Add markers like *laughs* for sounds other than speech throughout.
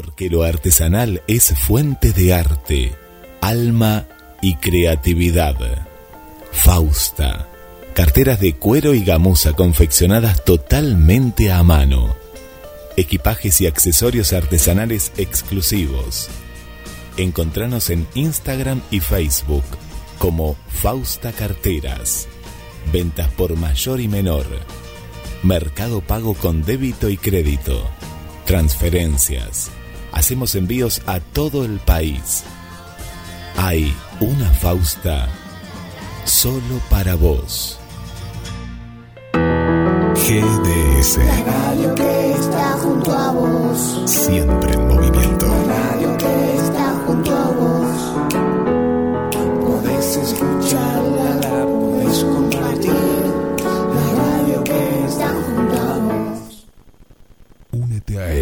Porque lo artesanal es fuente de arte, alma y creatividad. Fausta. Carteras de cuero y gamuza confeccionadas totalmente a mano. Equipajes y accesorios artesanales exclusivos. Encontranos en Instagram y Facebook como Fausta Carteras. Ventas por mayor y menor. Mercado pago con débito y crédito. Transferencias. Hacemos envíos a todo el país. Hay una Fausta solo para vos. GDS. La radio que está junto a vos. Siempre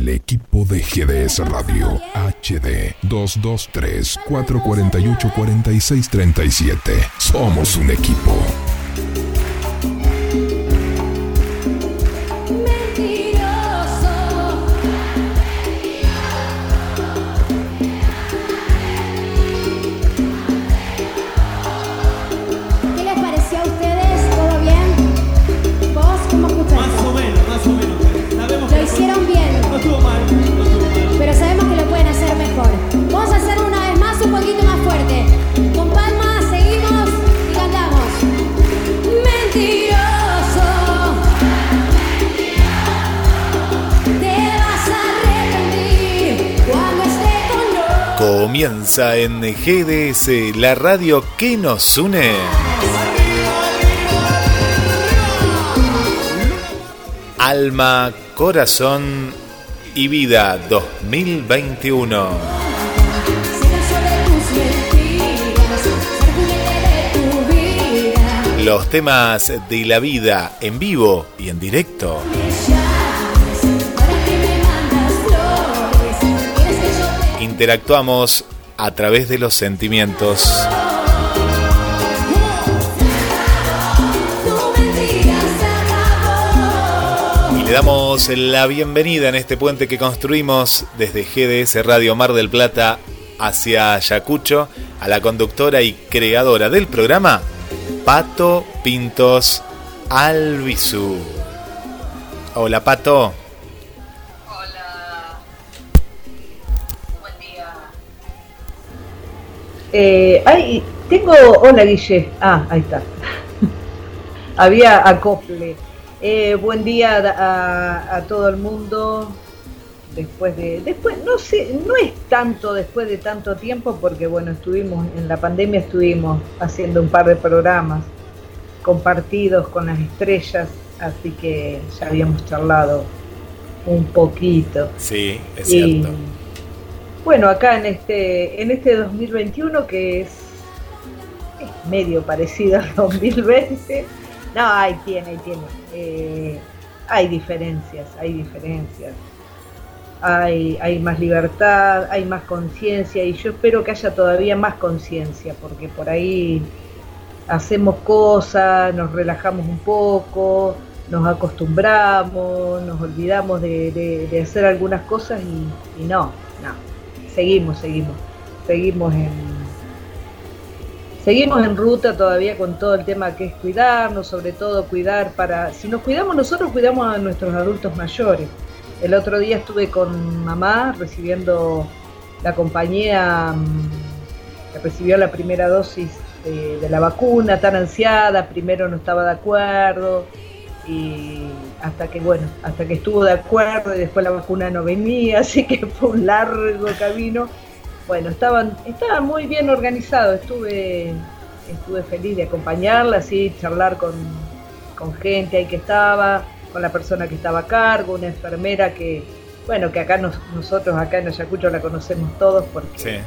el equipo de GDS Radio HD 223 448 4637. Somos un equipo. En GDS, la radio que nos une. Alma, corazón y vida 2021. Ser sobre tus mentiras, ser juguete de tu vida. Los temas de la vida en vivo y en directo. Interactuamos a través de los sentimientos. Y le damos la bienvenida en este puente que construimos desde GDS Radio Mar del Plata hacia Ayacucho a la conductora y creadora del programa, Pato Pintos Albizu. Hola Pato. Eh, ay, tengo. Hola, Guille. Ah, ahí está. *laughs* Había acople. Eh, buen día a, a todo el mundo. Después de. Después, no sé, no es tanto después de tanto tiempo, porque bueno, estuvimos, en la pandemia estuvimos haciendo un par de programas compartidos con las estrellas, así que ya habíamos charlado un poquito. Sí, es Y, cierto. Bueno, acá en este, en este 2021 que es, medio parecido al 2020, no, ahí tiene, ahí tiene. Eh, hay diferencias, hay diferencias. Hay, hay más libertad, hay más conciencia y yo espero que haya todavía más conciencia porque por ahí hacemos cosas, nos relajamos un poco, nos acostumbramos, nos olvidamos de, hacer algunas cosas y, no, seguimos, seguimos, seguimos en, seguimos en ruta todavía con todo el tema que es cuidarnos, sobre todo cuidar para, si nos cuidamos nosotros, cuidamos a nuestros adultos mayores. El otro día estuve con mamá recibiendo la compañía mm, que recibió la primera dosis de, de la vacuna, tan ansiada, primero no estaba de acuerdo, y hasta que bueno, hasta que estuvo de acuerdo y después la vacuna no venía, *laughs* así que fue un largo camino. Bueno, estaban, estaban muy bien organizados, estuve, estuve feliz de acompañarla, así, charlar con, con gente ahí que estaba, con la persona que estaba a cargo, una enfermera que, bueno, que acá nos- nosotros acá en Ayacucho la conocemos todos porque Sí.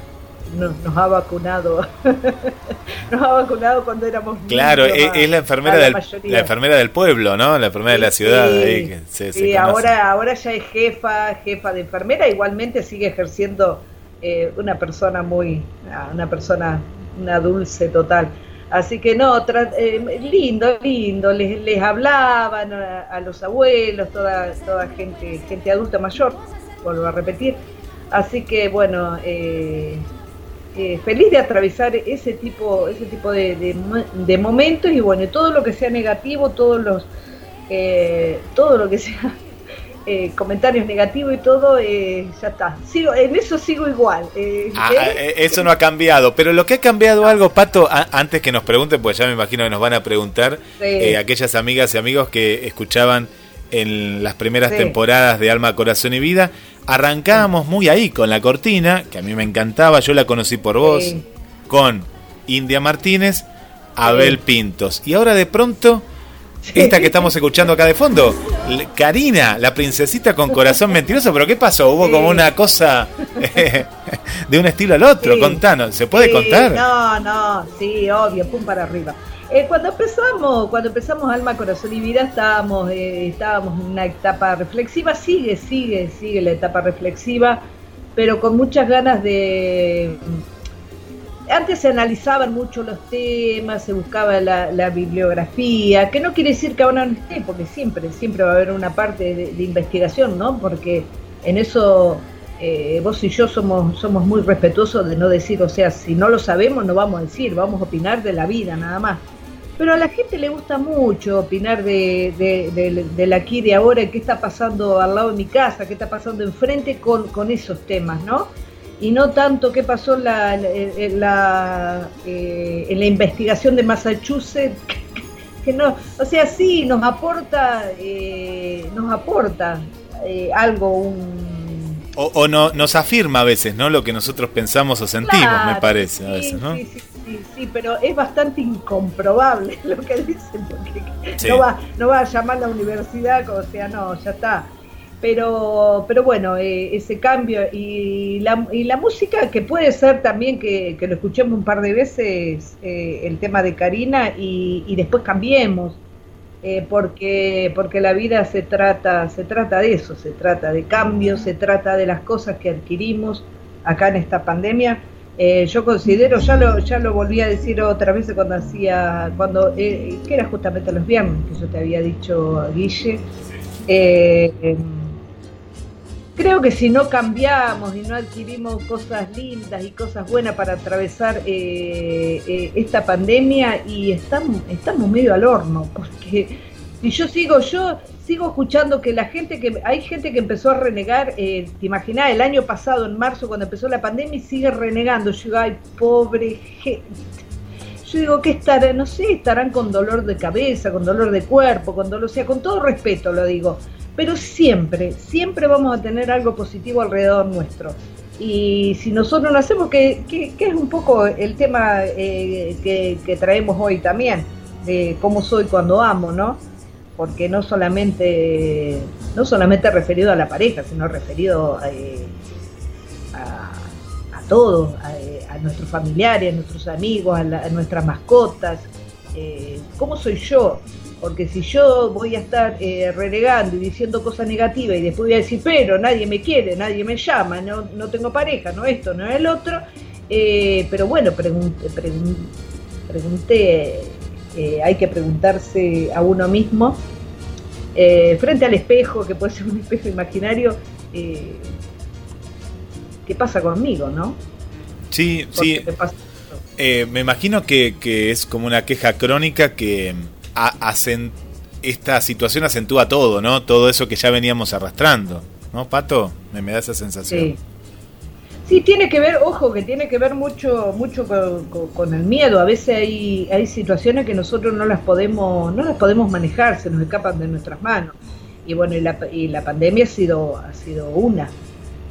Nos, nos ha vacunado, *laughs* nos ha vacunado cuando éramos Claro, niños es, a- es la enfermera la del mayoría. la enfermera del pueblo, ¿no? La enfermera de la ciudad Sí, ahí que se, se sí, ahora, ahora ya es jefa, jefa de enfermera, igualmente sigue ejerciendo eh, una persona muy, ah, una persona, una dulce total. Así que no, eh, lindo, lindo, les, les hablaban a, a los abuelos, toda, toda gente, gente adulta mayor, vuelvo a repetir. Así que bueno, eh, eh, feliz de atravesar ese tipo, ese tipo de, de mo- de momentos y bueno, todo lo que sea negativo, todos los, eh, todo lo que sea *laughs* eh, comentarios negativos y todo, eh, ya está. Sigo, en eso sigo igual. eh, Ah, eso no ha cambiado, pero lo que ha cambiado algo, Pato, a- antes que nos pregunten, pues ya me imagino que nos van a preguntar Sí. eh, aquellas amigas y amigos que escuchaban en las primeras Sí. temporadas de Alma, Corazón y Vida, arrancábamos muy ahí con la cortina, que a mí me encantaba, yo la conocí por vos, Sí. con India Martínez, Abel Sí. Pintos, y ahora de pronto... Esta que estamos escuchando acá de fondo, Karina, la princesita con corazón mentiroso, pero ¿qué pasó? Hubo Sí. como una cosa *laughs* de un estilo al otro, contanos, ¿se puede contar? No, no, sí, obvio, pum para arriba. Eh, cuando empezamos, cuando empezamos Alma, Corazón y Vida, estábamos, eh, estábamos en una etapa reflexiva, sigue, sigue, sigue la etapa reflexiva, pero con muchas ganas de... Antes se analizaban mucho los temas, se buscaba la, bibliografía, que no quiere decir que ahora no esté, porque siempre, siempre va a haber una parte de, de investigación, ¿no? Porque en eso eh, vos y yo somos, somos muy respetuosos de no decir, o sea, si no lo sabemos no vamos a decir, vamos a opinar de la vida nada más. Pero a la gente le gusta mucho opinar de, de, de- del aquí de ahora, qué está pasando al lado de mi casa, qué está pasando enfrente con, con esos temas, ¿no? Y no tanto qué pasó en la, en la, eh, en la investigación de Massachusetts, *laughs* que no, o sea, sí, nos aporta, eh, nos aporta eh, algo, un, O, o no, nos afirma a veces, ¿no? Lo que nosotros pensamos o sentimos, Claro, me parece, a veces, ¿no? Sí, sí, sí, sí, pero es bastante incomprobable *laughs* lo que dicen, porque Sí. no, va, no va a llamar a la universidad, como sea, no, ya está. Pero, pero bueno, eh, ese cambio y la, y la música, que puede ser también que, que lo escuchemos un par de veces, eh, el tema de Karina, y, y después cambiemos. eh, porque porque la vida se trata se trata de eso se trata de cambios se trata de las cosas que adquirimos acá en esta pandemia Eh, yo considero ya lo ya lo volví a decir otra vez cuando hacía cuando eh, que era justamente los viernes que yo te había dicho Guille. Eh, creo que si no cambiamos y no adquirimos cosas lindas y cosas buenas para atravesar eh, esta pandemia y estamos, estamos medio al horno, porque si yo sigo, yo sigo escuchando que la gente que, hay gente que empezó a renegar, eh, te imaginás, el año pasado, en marzo, cuando empezó la pandemia, y sigue renegando. Yo digo, ay, pobre gente. Yo digo, ¿qué estarán? No sé, estarán con dolor de cabeza, con dolor de cuerpo, con dolor, o sea, con todo respeto lo digo. Pero siempre, siempre vamos a tener algo positivo alrededor nuestro. Y si nosotros lo hacemos, que, que- que es un poco el tema eh, que, que traemos hoy también, de cómo soy cuando amo, ¿no? Porque no solamente, no solamente referido a la pareja, sino referido eh, a, a todos, a, eh, a nuestros familiares, a nuestros amigos, a, nuestras mascotas. eh, ¿Cómo soy yo? Porque si yo voy a estar eh, renegando y diciendo cosas negativas y después voy a decir, pero nadie me quiere, nadie me llama, no, no tengo pareja, no esto, no el otro, pero bueno, pregunté, pregun- pregunté hay que preguntarse a uno mismo, eh, frente al espejo, que puede ser un espejo imaginario, eh, ¿qué pasa conmigo, no? Sí, ¿Por sí. Eh, me imagino que, que es como una queja crónica que a- esta situación acentúa todo, ¿no? Todo eso que ya veníamos arrastrando, ¿no, Pato? Me, me da esa sensación. Sí. Sí, tiene que ver, ojo, que tiene que ver mucho, mucho con, el miedo. A veces hay, hay situaciones que nosotros no las podemos, no las podemos manejar, se nos escapan de nuestras manos. Y bueno, y la, y la pandemia ha sido, ha sido una.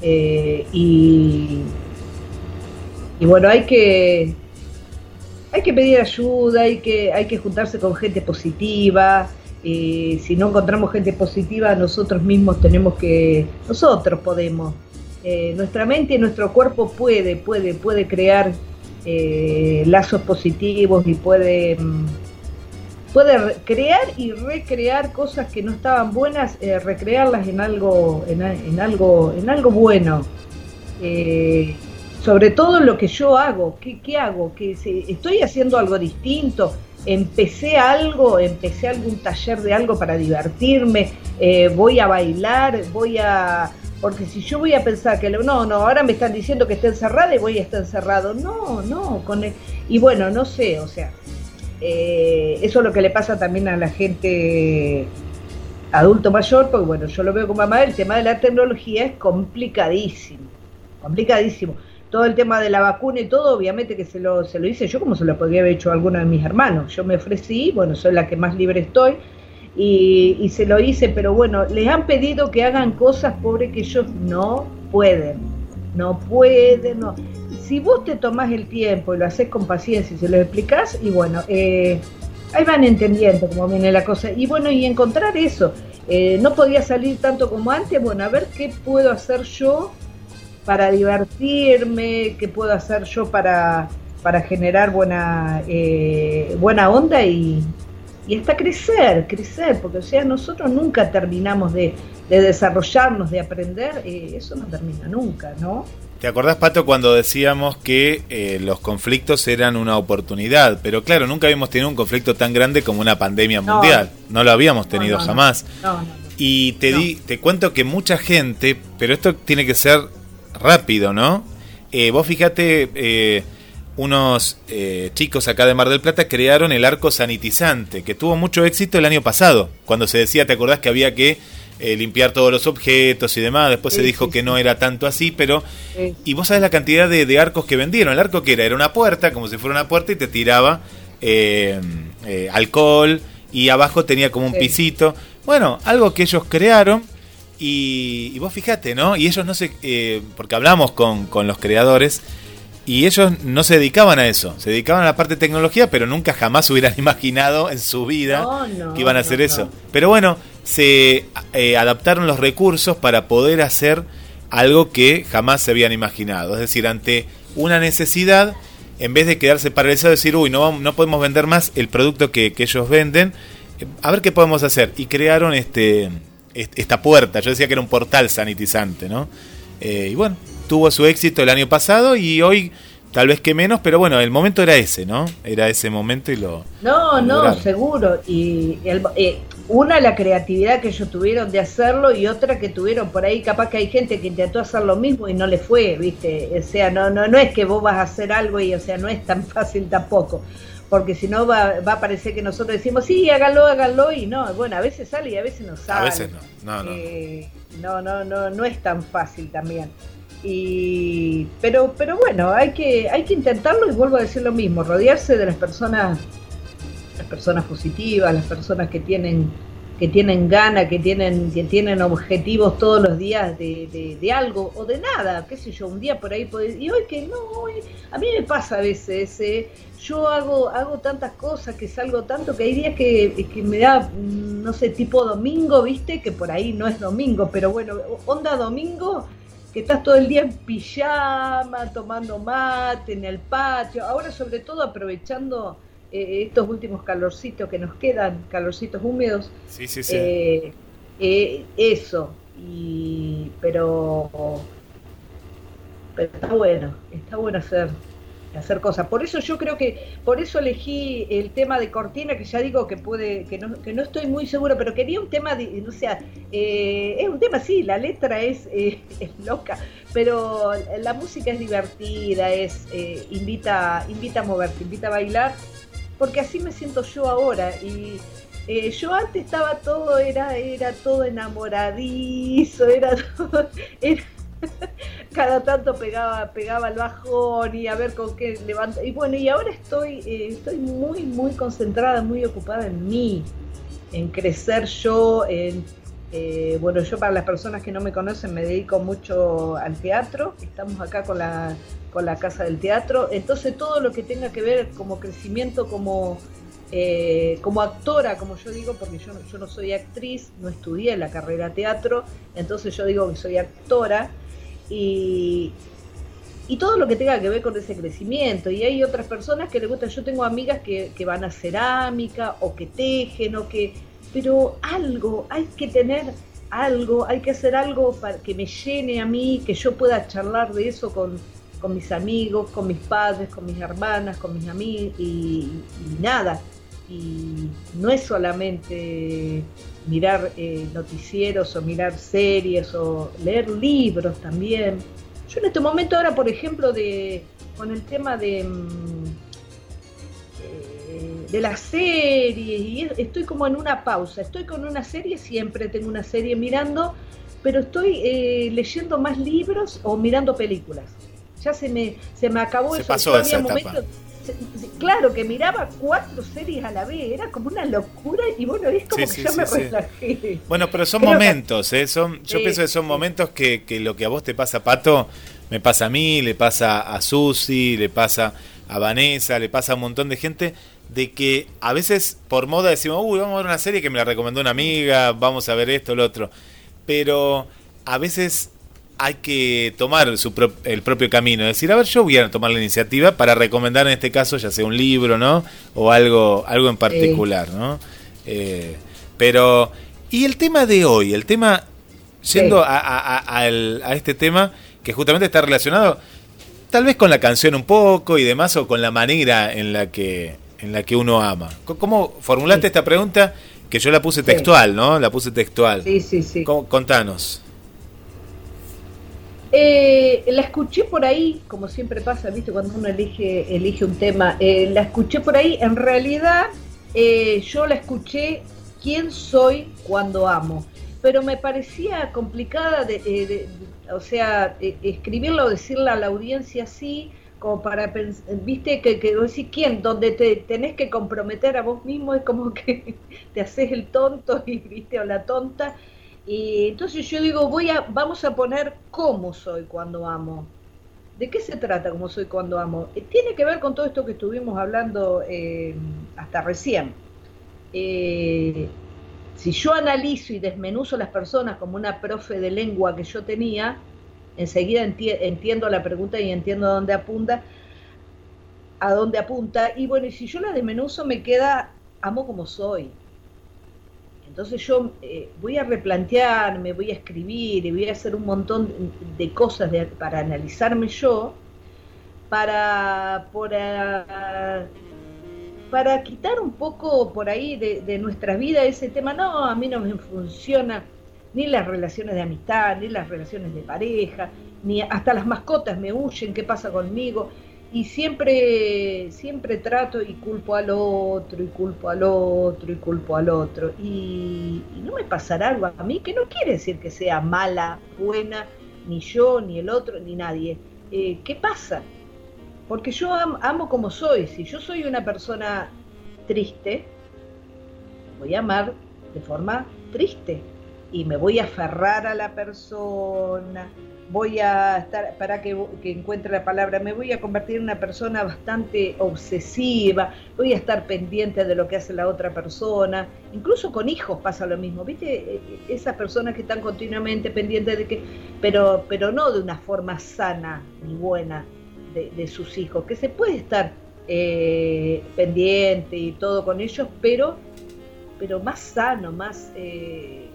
Eh, y, y bueno, hay que, hay que pedir ayuda, hay que, hay que juntarse con gente positiva. eh, si no encontramos gente positiva, nosotros mismos tenemos que, nosotros podemos eh, nuestra mente y nuestro cuerpo puede, puede, puede crear eh, lazos positivos y puede, mm, puede re- crear y recrear cosas que no estaban buenas, eh, recrearlas en algo, en, algo, en algo bueno. Sobre todo lo que yo hago, ¿qué, hago? ¿Qué, si ¿Estoy haciendo algo distinto? Empecé algo, empecé algún taller de algo para divertirme, voy a bailar, voy a, Porque si yo voy a pensar que no, no, ahora me están diciendo que está encerrada y voy a estar encerrado. No, no, con el- y bueno, no sé, o sea, eh, eso es lo que le pasa también a la gente adulto mayor, porque bueno, yo lo veo como mamá, el tema de la tecnología es complicadísimo, complicadísimo. Todo el tema de la vacuna y todo, obviamente que se lo, se lo hice yo como se lo podría haber hecho a alguno de mis hermanos. Yo me ofrecí, bueno, soy la que más libre estoy, y, y se lo hice, pero bueno, les han pedido que hagan cosas, pobre, que ellos no pueden, no pueden, no. Si vos te tomás el tiempo y lo haces con paciencia y se lo explicás, y bueno, eh, ahí van entendiendo cómo viene la cosa. Y bueno, y encontrar eso. Eh, no podía salir tanto como antes, bueno, a ver qué puedo hacer yo para divertirme, qué puedo hacer yo para, para generar buena, eh, buena onda y, y hasta crecer, crecer, porque o sea, nosotros nunca terminamos de, de desarrollarnos, de aprender, eh, eso no termina nunca, ¿no? ¿Te acordás, Pato, cuando decíamos que eh, los conflictos eran una oportunidad? Pero claro, nunca habíamos tenido un conflicto tan grande como una pandemia mundial. No lo habíamos tenido no, no. jamás. No, no, no. Y te, di, te cuento que mucha gente, pero esto tiene que ser rápido, ¿no? Eh, vos fíjate, unos eh, chicos acá de Mar del Plata crearon el arco sanitizante, que tuvo mucho éxito el año pasado, cuando se decía, ¿te acordás que había que eh, limpiar todos los objetos y demás? Después se dijo sí, que sí. no era tanto así, pero... Y vos sabés la cantidad de, de arcos que vendieron. El arco que era, era una puerta, como si fuera una puerta, y te tiraba eh, eh, alcohol, y abajo tenía como un pisito. Bueno, algo que ellos crearon, y, y vos fijate, ¿no? Y ellos no se. eh, porque hablamos con, con los creadores, y ellos no se dedicaban a eso. Se dedicaban a la parte de tecnología, pero nunca jamás hubieran *laughs* imaginado en su vida No, no, que iban a hacer no. eso. Pero bueno, se eh, adaptaron los recursos para poder hacer algo que jamás se habían imaginado. Es decir, ante una necesidad, en vez de quedarse paralizado y decir, uy, no, no podemos vender más el producto que, que ellos venden, eh, a ver qué podemos hacer. Y crearon este, est- esta puerta. Yo decía que era un portal sanitizante, ¿no? Eh, y bueno, tuvo su éxito el año pasado y hoy tal vez que menos, pero bueno, el momento era ese, ¿no? Era ese momento y lo... No, no, Lograron. seguro. Y el- eh, una, la creatividad que ellos tuvieron de hacerlo y otra que tuvieron por ahí, capaz que hay gente que intentó hacer lo mismo y no le fue, ¿viste? O sea, no, no, no es que vos vas a hacer algo y, o sea, no es tan *laughs* fácil tampoco. Porque si no va, va a parecer que nosotros decimos, sí, hágalo, hágalo, y no, bueno, a veces sale y a veces no sale. A veces no, no, no. Eh, no, no, no, no es tan fácil también. Y, pero, pero bueno, hay que, hay que intentarlo y vuelvo a decir lo mismo, rodearse de las personas, las personas positivas, las personas que tienen, que tienen ganas, que tienen, que tienen objetivos todos los días de, de, algo o de nada, qué sé yo, un día por ahí podés- y hoy que no, hoy, a mí me pasa a veces, eh, yo hago, hago tantas cosas, que salgo tanto, que hay días que, que me da, no sé, tipo domingo, viste, que por ahí no es domingo, pero bueno, onda domingo, que estás todo el día en pijama, tomando mate en el patio, ahora sobre todo aprovechando eh, estos últimos calorcitos que nos quedan, calorcitos húmedos, Sí, sí, sí. eh, eh, eso, y, pero, pero está bueno, está bueno hacer, hacer cosas. Por eso yo creo que, por eso elegí el tema de Cortina, que ya digo que puede, que no, que no estoy muy seguro, pero quería un tema, de, o sea, eh, es un tema, sí, la letra es, eh, *laughs* es loca, pero la música es divertida, es eh, invita, invita a moverte, invita a bailar, porque así me siento yo ahora y yo antes estaba todo, era, era todo enamoradizo, era *laughs* todo, era- cada tanto pegaba, pegaba el bajón y a ver con qué levanta. Y bueno, y ahora estoy, eh, estoy muy, muy concentrada, muy ocupada en mí, en crecer yo, en eh, bueno, yo para las personas que no me conocen me dedico mucho al teatro, estamos acá con la, con la Casa del Teatro, entonces todo lo que tenga que ver como crecimiento, como, eh, como actora, como yo digo, porque yo, yo no soy actriz, no estudié la carrera teatro, entonces yo digo que soy actora y, y todo lo que tenga que ver con ese crecimiento. Y hay otras personas que les gusta, yo tengo amigas que, que van a cerámica o que tejen o que... Pero algo, hay que tener algo, hay que hacer algo para que me llene a mí, que yo pueda charlar de eso con, con mis amigos, con mis padres, con mis hermanas, con mis amigos y, y nada. y no es solamente mirar eh, noticieros o mirar series o leer libros también. Yo en este momento ahora, por ejemplo, de, con el tema de, mm, eh, de las series, y estoy como en una pausa, estoy con una serie, siempre tengo una serie mirando, pero estoy eh, leyendo más libros o mirando películas. Ya se me, se me acabó Se eso. pasó esa etapa. momentos- Claro, que miraba cuatro series a la vez, era como una locura y bueno, es como Sí, que sí, sí, me relajé. Bueno, pero son Creo que- momentos, ¿eh? Son, yo pienso que son momentos que, que lo que a vos te pasa, Pato, me pasa a mí, le pasa a Susi, le pasa a Vanessa, le pasa a un montón de gente, de que a veces por moda decimos, uy, vamos a ver una serie que me la recomendó una amiga, vamos a ver esto, lo otro. Pero a veces hay que tomar su pro- el propio camino, es decir, a ver, yo voy a tomar la iniciativa para recomendar en este caso ya sea un libro, ¿no? O algo, algo en particular, ¿no? Eh, pero, y el tema de hoy, el tema, yendo a, a- a- al- a este tema que justamente está relacionado tal vez con la canción un poco y demás, o con la manera en la que, en la que uno ama. ¿Cómo formulaste Sí. esta pregunta? Que yo la puse textual, ¿no? La puse textual. Sí, sí, sí. ¿Cómo- Contanos. Eh, la escuché por ahí, como siempre pasa, ¿viste? Cuando uno elige, elige un tema, eh, la escuché por ahí. En realidad, eh, yo la escuché quién soy cuando amo, pero me parecía complicada, de, eh, de- o sea, eh, escribirla o decirla a la audiencia así, como para pensar, ¿viste? Que, que decís quién, donde te tenés que comprometer a vos mismo, es como que *laughs* te haces el tonto y, ¿viste? O la tonta. Y entonces yo digo, voy a, vamos a poner cómo soy cuando amo. ¿De qué se trata cómo soy cuando amo? Eh, tiene que ver con todo esto que estuvimos hablando eh, hasta recién. Eh, si yo analizo y desmenuzo las personas como una profe de lengua que yo tenía, enseguida enti- entiendo la pregunta y entiendo a dónde apunta, a dónde apunta. Y bueno, y si yo la desmenuzo me queda amo como soy. Entonces yo eh, voy a replantearme, voy a escribir y voy a hacer un montón de cosas para analizarme yo, para, para, para quitar un poco por ahí de, de nuestra vida ese tema. No, a mí no me funciona ni las relaciones de amistad, ni las relaciones de pareja, ni hasta las mascotas me huyen, ¿qué pasa conmigo? Y siempre siempre trato y culpo al otro y culpo al otro y culpo al otro. Y, no me pasará algo a mí que no quiere decir que sea mala buena ni yo ni el otro ni nadie. Eh, qué pasa porque yo am- amo como soy. Si yo soy una persona triste voy a amar de forma triste. Y me voy a aferrar a la persona voy a estar, para que, que encuentre la palabra, me voy a convertir en una persona bastante obsesiva, voy a estar pendiente de lo que hace la otra persona, incluso con hijos pasa lo mismo, ¿viste? Eh, Esas personas que están continuamente pendientes de que, pero, pero no de una forma sana ni buena de, de sus hijos, que se puede estar eh, pendiente y todo con ellos, pero, pero más sano, más... eh,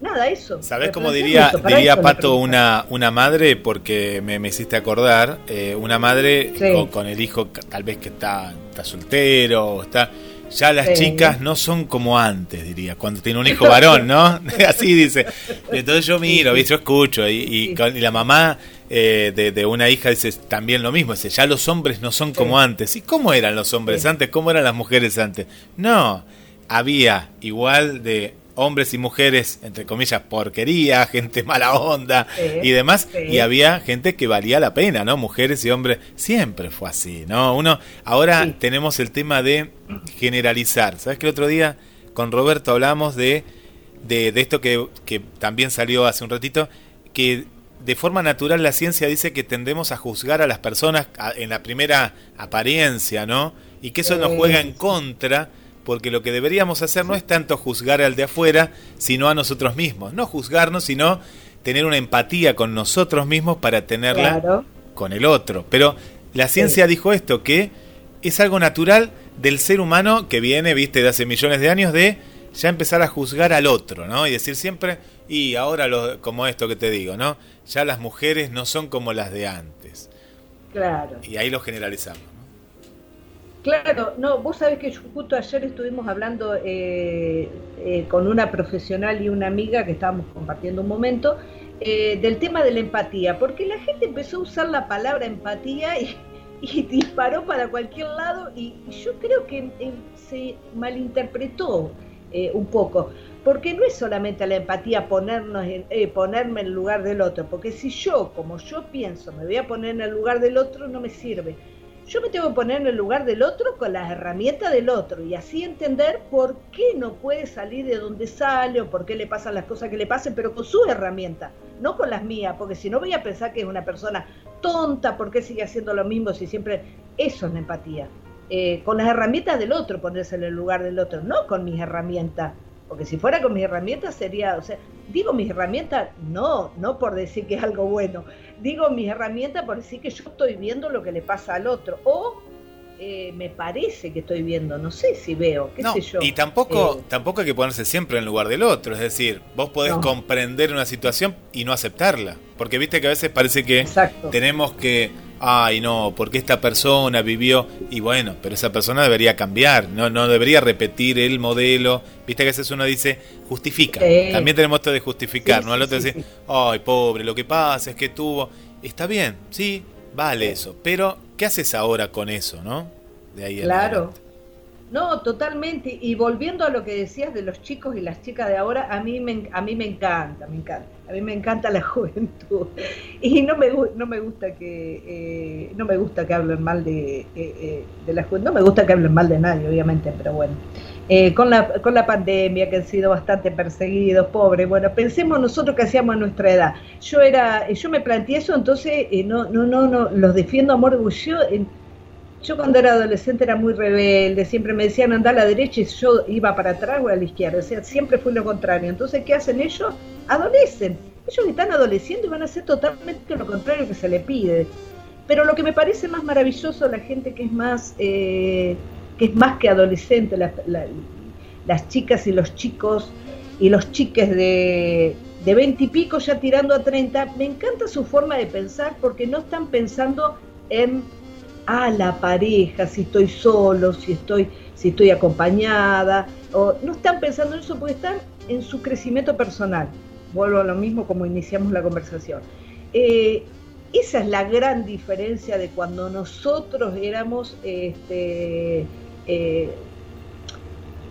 Nada, eso. ¿Sabés cómo diría, eso, diría Pato una, una madre? Porque me, me hiciste acordar, eh, una madre Sí. con, con el hijo tal vez que está, está soltero, o está... Ya las Sí. chicas no son como antes, diría, cuando tiene un hijo *laughs* varón, ¿no? *laughs* Así dice. Entonces yo miro, ¿viste? yo escucho, y, y Sí. con- y la mamá eh, de, de una hija dice también lo mismo, dice, ya los hombres no son como Sí. antes. ¿Y cómo eran los hombres Sí. antes? ¿Cómo eran las mujeres antes? No, había igual de hombres y mujeres, entre comillas, porquería, *laughs* gente mala onda Sí, y demás, sí. y había gente que valía la pena, ¿no? Mujeres y hombres, siempre fue así, ¿no? Uno, ahora Sí. tenemos el tema de generalizar. ¿Sabes que el otro día con Roberto hablamos de, de, de esto que, que también salió hace un ratito, que de forma natural la ciencia dice que tendemos a juzgar a las personas en la primera apariencia, ¿no? Y que eso nos juega en contra, porque lo que deberíamos hacer no es tanto juzgar al de afuera, sino a nosotros mismos. No juzgarnos, sino tener una empatía con nosotros mismos para tenerla Claro. con el otro. Pero la ciencia dijo esto, que es algo natural del ser humano que viene, viste, de hace millones de años, de ya empezar a juzgar al otro, ¿no? Y decir siempre, y ahora lo, como esto que te digo, ¿no? Ya las mujeres no son como las de antes. Claro. Y ahí lo generalizamos. Claro, no, vos sabés que justo ayer estuvimos hablando eh, eh, con una profesional y una amiga que estábamos compartiendo un momento eh, del tema de la empatía, porque la gente empezó a usar la palabra empatía y, *laughs* disparó para cualquier lado y yo creo que eh, se malinterpretó un poco, porque no es solamente la empatía ponernos en- ponerme en el lugar del otro, porque si yo, como yo pienso, me voy a poner en el lugar del otro, no me sirve. Yo me tengo que poner en el lugar del otro con las herramientas del otro y así entender por qué no puede salir de donde sale o por qué le pasan las cosas que le pasen, pero con sus herramientas, no con las mías, porque si no voy a pensar que es una persona tonta, por qué sigue haciendo lo mismo si siempre... Eso es la empatía. Eh, con las herramientas del otro, ponerse en el lugar del otro, no con mis herramientas. Porque si fuera con mis herramientas sería, o sea, digo mis herramientas no, no por decir que es algo bueno, digo mis herramientas por decir que yo estoy viendo lo que le pasa al otro. O eh, me parece que estoy viendo, no sé si veo, qué No, sé yo. y tampoco, Eh, tampoco hay que ponerse siempre en lugar del otro. Es decir, vos podés No. comprender una situación y no aceptarla. Porque viste que a veces parece que Exacto. tenemos que, ay no, porque esta persona vivió, y bueno, pero esa persona debería cambiar, no, no debería repetir el modelo. Viste que a veces uno dice, justifica. Sí. También tenemos esto de justificar, Sí, ¿no? Al otro sí, decir, ay pobre, lo que pasa es que tuvo. Está bien, sí, vale eso. Pero, ¿qué haces ahora con eso, no? De ahí Claro. No, totalmente. Y volviendo a lo que decías de los chicos y las chicas de ahora, a mí me, a mí me encanta, me encanta. A mí me encanta la *laughs* juventud. Y no me, no me gusta que eh, no me gusta que hablen mal de, eh, eh, de la juventud. No me gusta que hablen mal de nadie, obviamente, pero bueno. Eh, con, la, con la pandemia, que han sido bastante perseguidos, pobres. Bueno, pensemos nosotros que hacíamos a nuestra edad. Yo era, yo me planteé eso, entonces no, no, no, no, los defiendo amor. Eh, yo cuando era adolescente era muy rebelde, siempre me decían andar a la derecha y yo iba para atrás o a la izquierda, o sea, siempre fui lo contrario. Entonces, ¿qué hacen ellos? Adolecen. Ellos están adoleciendo y van a hacer totalmente lo contrario que se le pide. Pero lo que me parece más maravilloso, la gente que es más, eh, que es más que adolescente, la- la- las chicas y los chicos y los chiques de de 20 y pico ya tirando a 30, me encanta su forma de pensar porque no están pensando en a la pareja, si estoy solo, si estoy, si estoy acompañada, o no están pensando en eso porque están en su crecimiento personal. Vuelvo a lo mismo como iniciamos la conversación. Eh, esa es la gran diferencia de cuando nosotros éramos este, eh,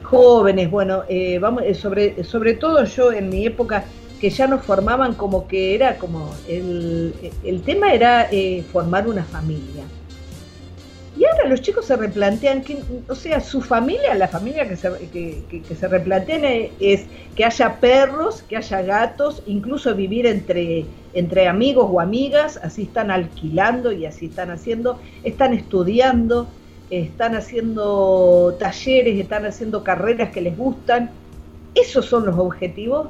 jóvenes, bueno, eh, vamos, sobre, sobre todo yo en mi época que ya nos formaban como que era como el, el tema era formar una familia. Ahora los chicos se replantean que, o sea, su familia, la familia que se, que, que- se replantean es que haya perros, que haya gatos, incluso vivir entre, entre amigos o amigas, así están alquilando y así están haciendo, están estudiando, están haciendo talleres, están haciendo carreras que les gustan. Esos son los objetivos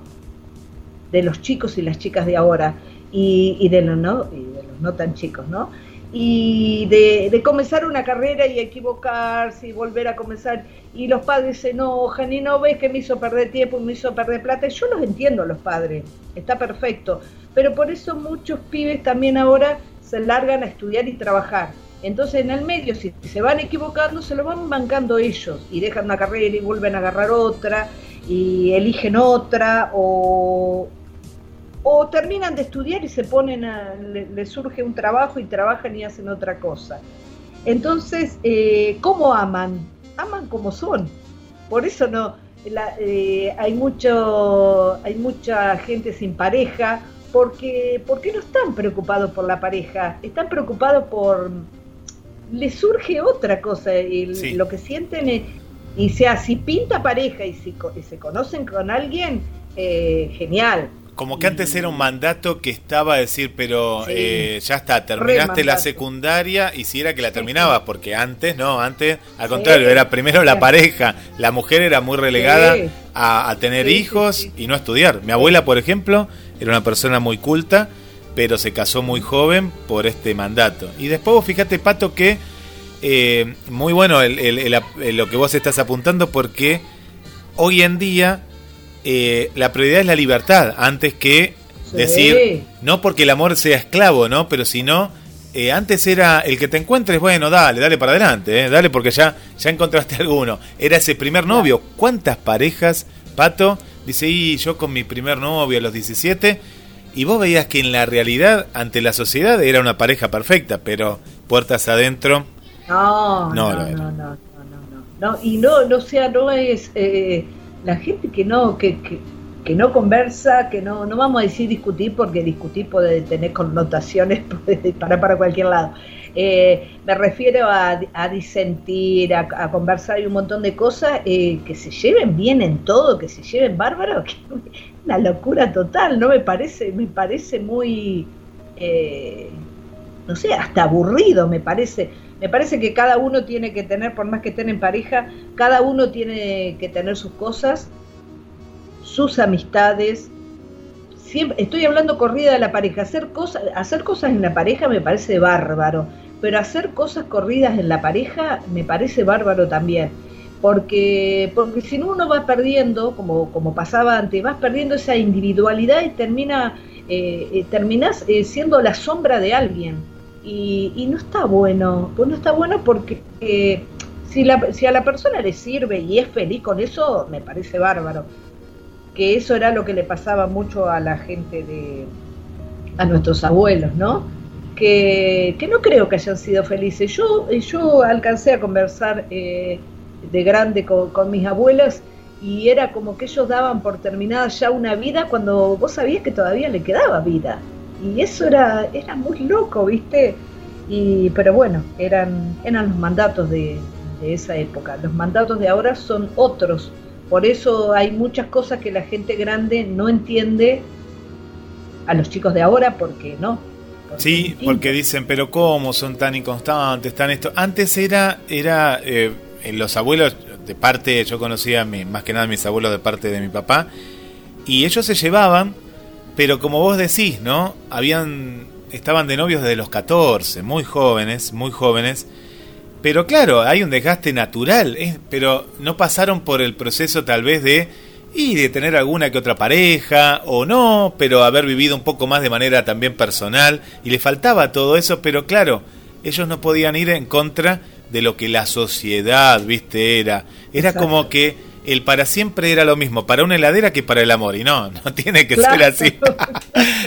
de los chicos y las chicas de ahora y, y de, los no, y de los no tan chicos, ¿no? Y de, comenzar una carrera y equivocarse y volver a comenzar. Y los padres se enojan y no ves que me hizo perder tiempo y me hizo perder plata. Yo los entiendo, los padres, está perfecto. Pero por eso muchos pibes también ahora se largan a estudiar y trabajar. Entonces en el medio, si se van equivocando, se lo van bancando ellos y dejan una carrera y vuelven a agarrar otra y eligen otra o, o terminan de estudiar y se ponen a, le, le surge un trabajo y trabajan y hacen otra cosa. Entonces, eh, ¿cómo aman? Aman como son. Por eso no, la- eh, hay mucho, hay mucha gente sin pareja, porque, porque no están preocupados por la pareja, están preocupados por les surge otra cosa, el- Sí. lo que sienten es, y sea, si pinta pareja y si y se conocen con alguien, eh, genial. Como que antes era un mandato que estaba a decir, pero Sí. eh, ya está, terminaste la secundaria y si era que la terminabas, porque antes no, antes al contrario, Sí. era primero la pareja, la mujer era muy relegada Sí. a, a tener hijos y no estudiar. Mi abuela, por ejemplo, era una persona muy culta, pero se casó muy joven por este mandato. Y después vos fíjate, Pato, que eh, muy bueno el- el- lo que vos estás apuntando porque hoy en día eh, la prioridad es la libertad antes que Sí. decir no porque el amor sea esclavo, ¿no? Pero sino eh, antes era el que te encuentres, bueno, dale, dale para adelante, eh, dale porque ya, ya encontraste *laughs* alguno. Era ese primer novio. ¿Cuántas parejas, Pato? Dice, y yo con mi primer novio a los 17, y vos veías que en la realidad, ante la sociedad, era una pareja perfecta, pero puertas adentro. No, No, no, no no, no, no, no, no, no. Y no, no, sea, no es eh, la gente que no, que, que, que no conversa, que no, no vamos a decir discutir, porque discutir puede tener connotaciones *laughs* puede disparar para cualquier lado. Eh, me refiero a, a disentir, a, conversar y un montón de cosas, eh, que se lleven bien en todo, que se lleven bárbaro, *laughs* que una locura total, ¿no? Me parece, me parece muy, eh, no sé, hasta aburrido, me parece. Me parece que cada uno tiene que tener, por más que estén en pareja, cada uno tiene que tener sus cosas, sus amistades. Siempre, estoy hablando corrida de la pareja. Hacer cosas, hacer cosas en la pareja me parece bárbaro, pero hacer cosas corridas en la pareja me parece bárbaro también. Porque, porque si no uno va perdiendo, como, como pasaba antes, vas perdiendo esa individualidad y termina, eh, eh, terminás eh, siendo la sombra de alguien. Y, y no está bueno, pues no está bueno porque eh, si, la, si a la persona le sirve y es feliz con eso, me parece bárbaro. Que eso era lo que le pasaba mucho a la gente de, a nuestros abuelos, ¿no? Que, no creo que hayan sido felices. Yo, yo alcancé a conversar eh, de grande con, con mis abuelas y era como que ellos daban por terminada ya una vida cuando vos sabías que todavía le quedaba vida. Y eso era, era muy loco, ¿viste? Y, pero bueno, eran, eran los mandatos de, de esa época. Los mandatos de ahora son otros. Por eso hay muchas cosas que la gente grande no entiende a los chicos de ahora, porque no. porque Sí, porque dicen, pero ¿cómo son tan inconstantes, tan esto? Antes era, era eh, los abuelos, de parte, yo conocía a mi- más que nada mis abuelos de parte de mi papá, y ellos se llevaban, pero como vos decís, ¿no? Habían, estaban de novios desde los 14, muy jóvenes, muy jóvenes, pero claro, hay un desgaste natural, ¿eh? pero no pasaron por el proceso tal vez de y de tener alguna que otra pareja o no, pero haber vivido un poco más de manera también personal y le faltaba todo eso, pero claro, ellos no podían ir en contra de lo que la sociedad, viste, era. Era Exacto. como que el para siempre era lo mismo para una heladera que para el amor y no, no tiene que Claro. ser así. *laughs*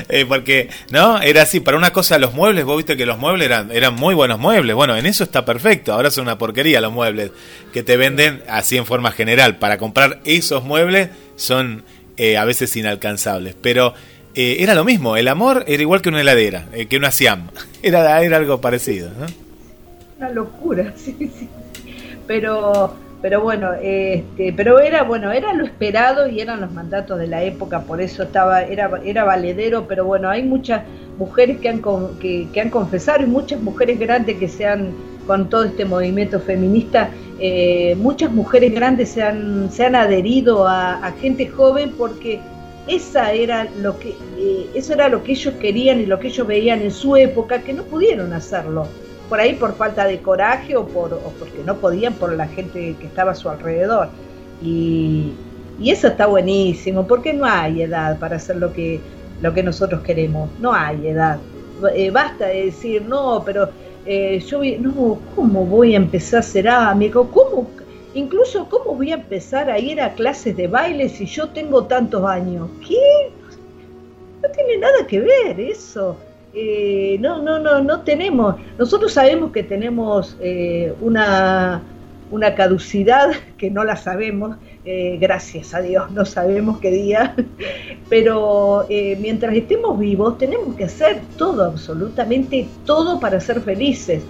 Eh, porque, ¿no? Era así, para una cosa los muebles, vos viste que los muebles eran, eran muy buenos muebles, bueno, en eso está perfecto, ahora son una porquería los muebles que te venden así en forma general, para comprar esos muebles son eh, a veces inalcanzables, pero eh, era lo mismo, el amor era igual que una heladera, eh, que una Siam, *laughs* era, era algo parecido, ¿no? una locura, *laughs* sí, sí. Pero, pero bueno, este, pero era bueno, era lo esperado y eran los mandatos de la época, por eso estaba, era, era valedero, pero bueno, hay muchas mujeres que han que, que han confesado y muchas mujeres grandes que se han, con todo este movimiento feminista, eh, muchas mujeres grandes se han, se han adherido a, a gente joven porque esa era lo que eh, eso era lo que ellos querían y lo que ellos veían en su época que no pudieron hacerlo por ahí por falta de coraje o, por, porque no podían por la gente que estaba a su alrededor. Y, eso está buenísimo, porque no hay edad para hacer lo que, lo que nosotros queremos, no hay edad. Eh, basta de decir, no, pero eh, yo no, ¿cómo voy a empezar a ser amigo? ¿Cómo? Incluso, ¿cómo voy a empezar a ir a clases de baile si yo tengo tantos años? ¿Qué? No tiene nada que ver eso. Eh, no, no, no, no tenemos. Nosotros sabemos que tenemos eh, una, una caducidad *laughs* que no la sabemos, eh, gracias a Dios, no sabemos qué día, *laughs* pero eh, mientras estemos vivos tenemos que hacer todo, absolutamente todo para ser felices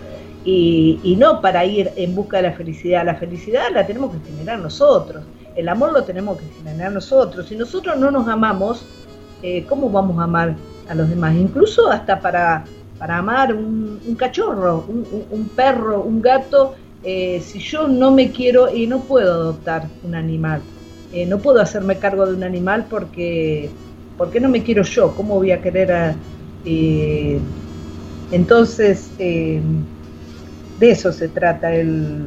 y, no para ir en busca de la felicidad. La felicidad la tenemos que generar nosotros, el amor lo tenemos que generar nosotros. Si nosotros no nos amamos, eh, ¿cómo vamos a amar a los demás? Incluso hasta para, para amar un, cachorro, un, perro, un gato, eh, si yo no me quiero y no puedo adoptar un animal, eh, no puedo hacerme cargo de un animal porque, porque no me quiero yo, ¿cómo voy a querer a... eh, entonces, de eso se trata el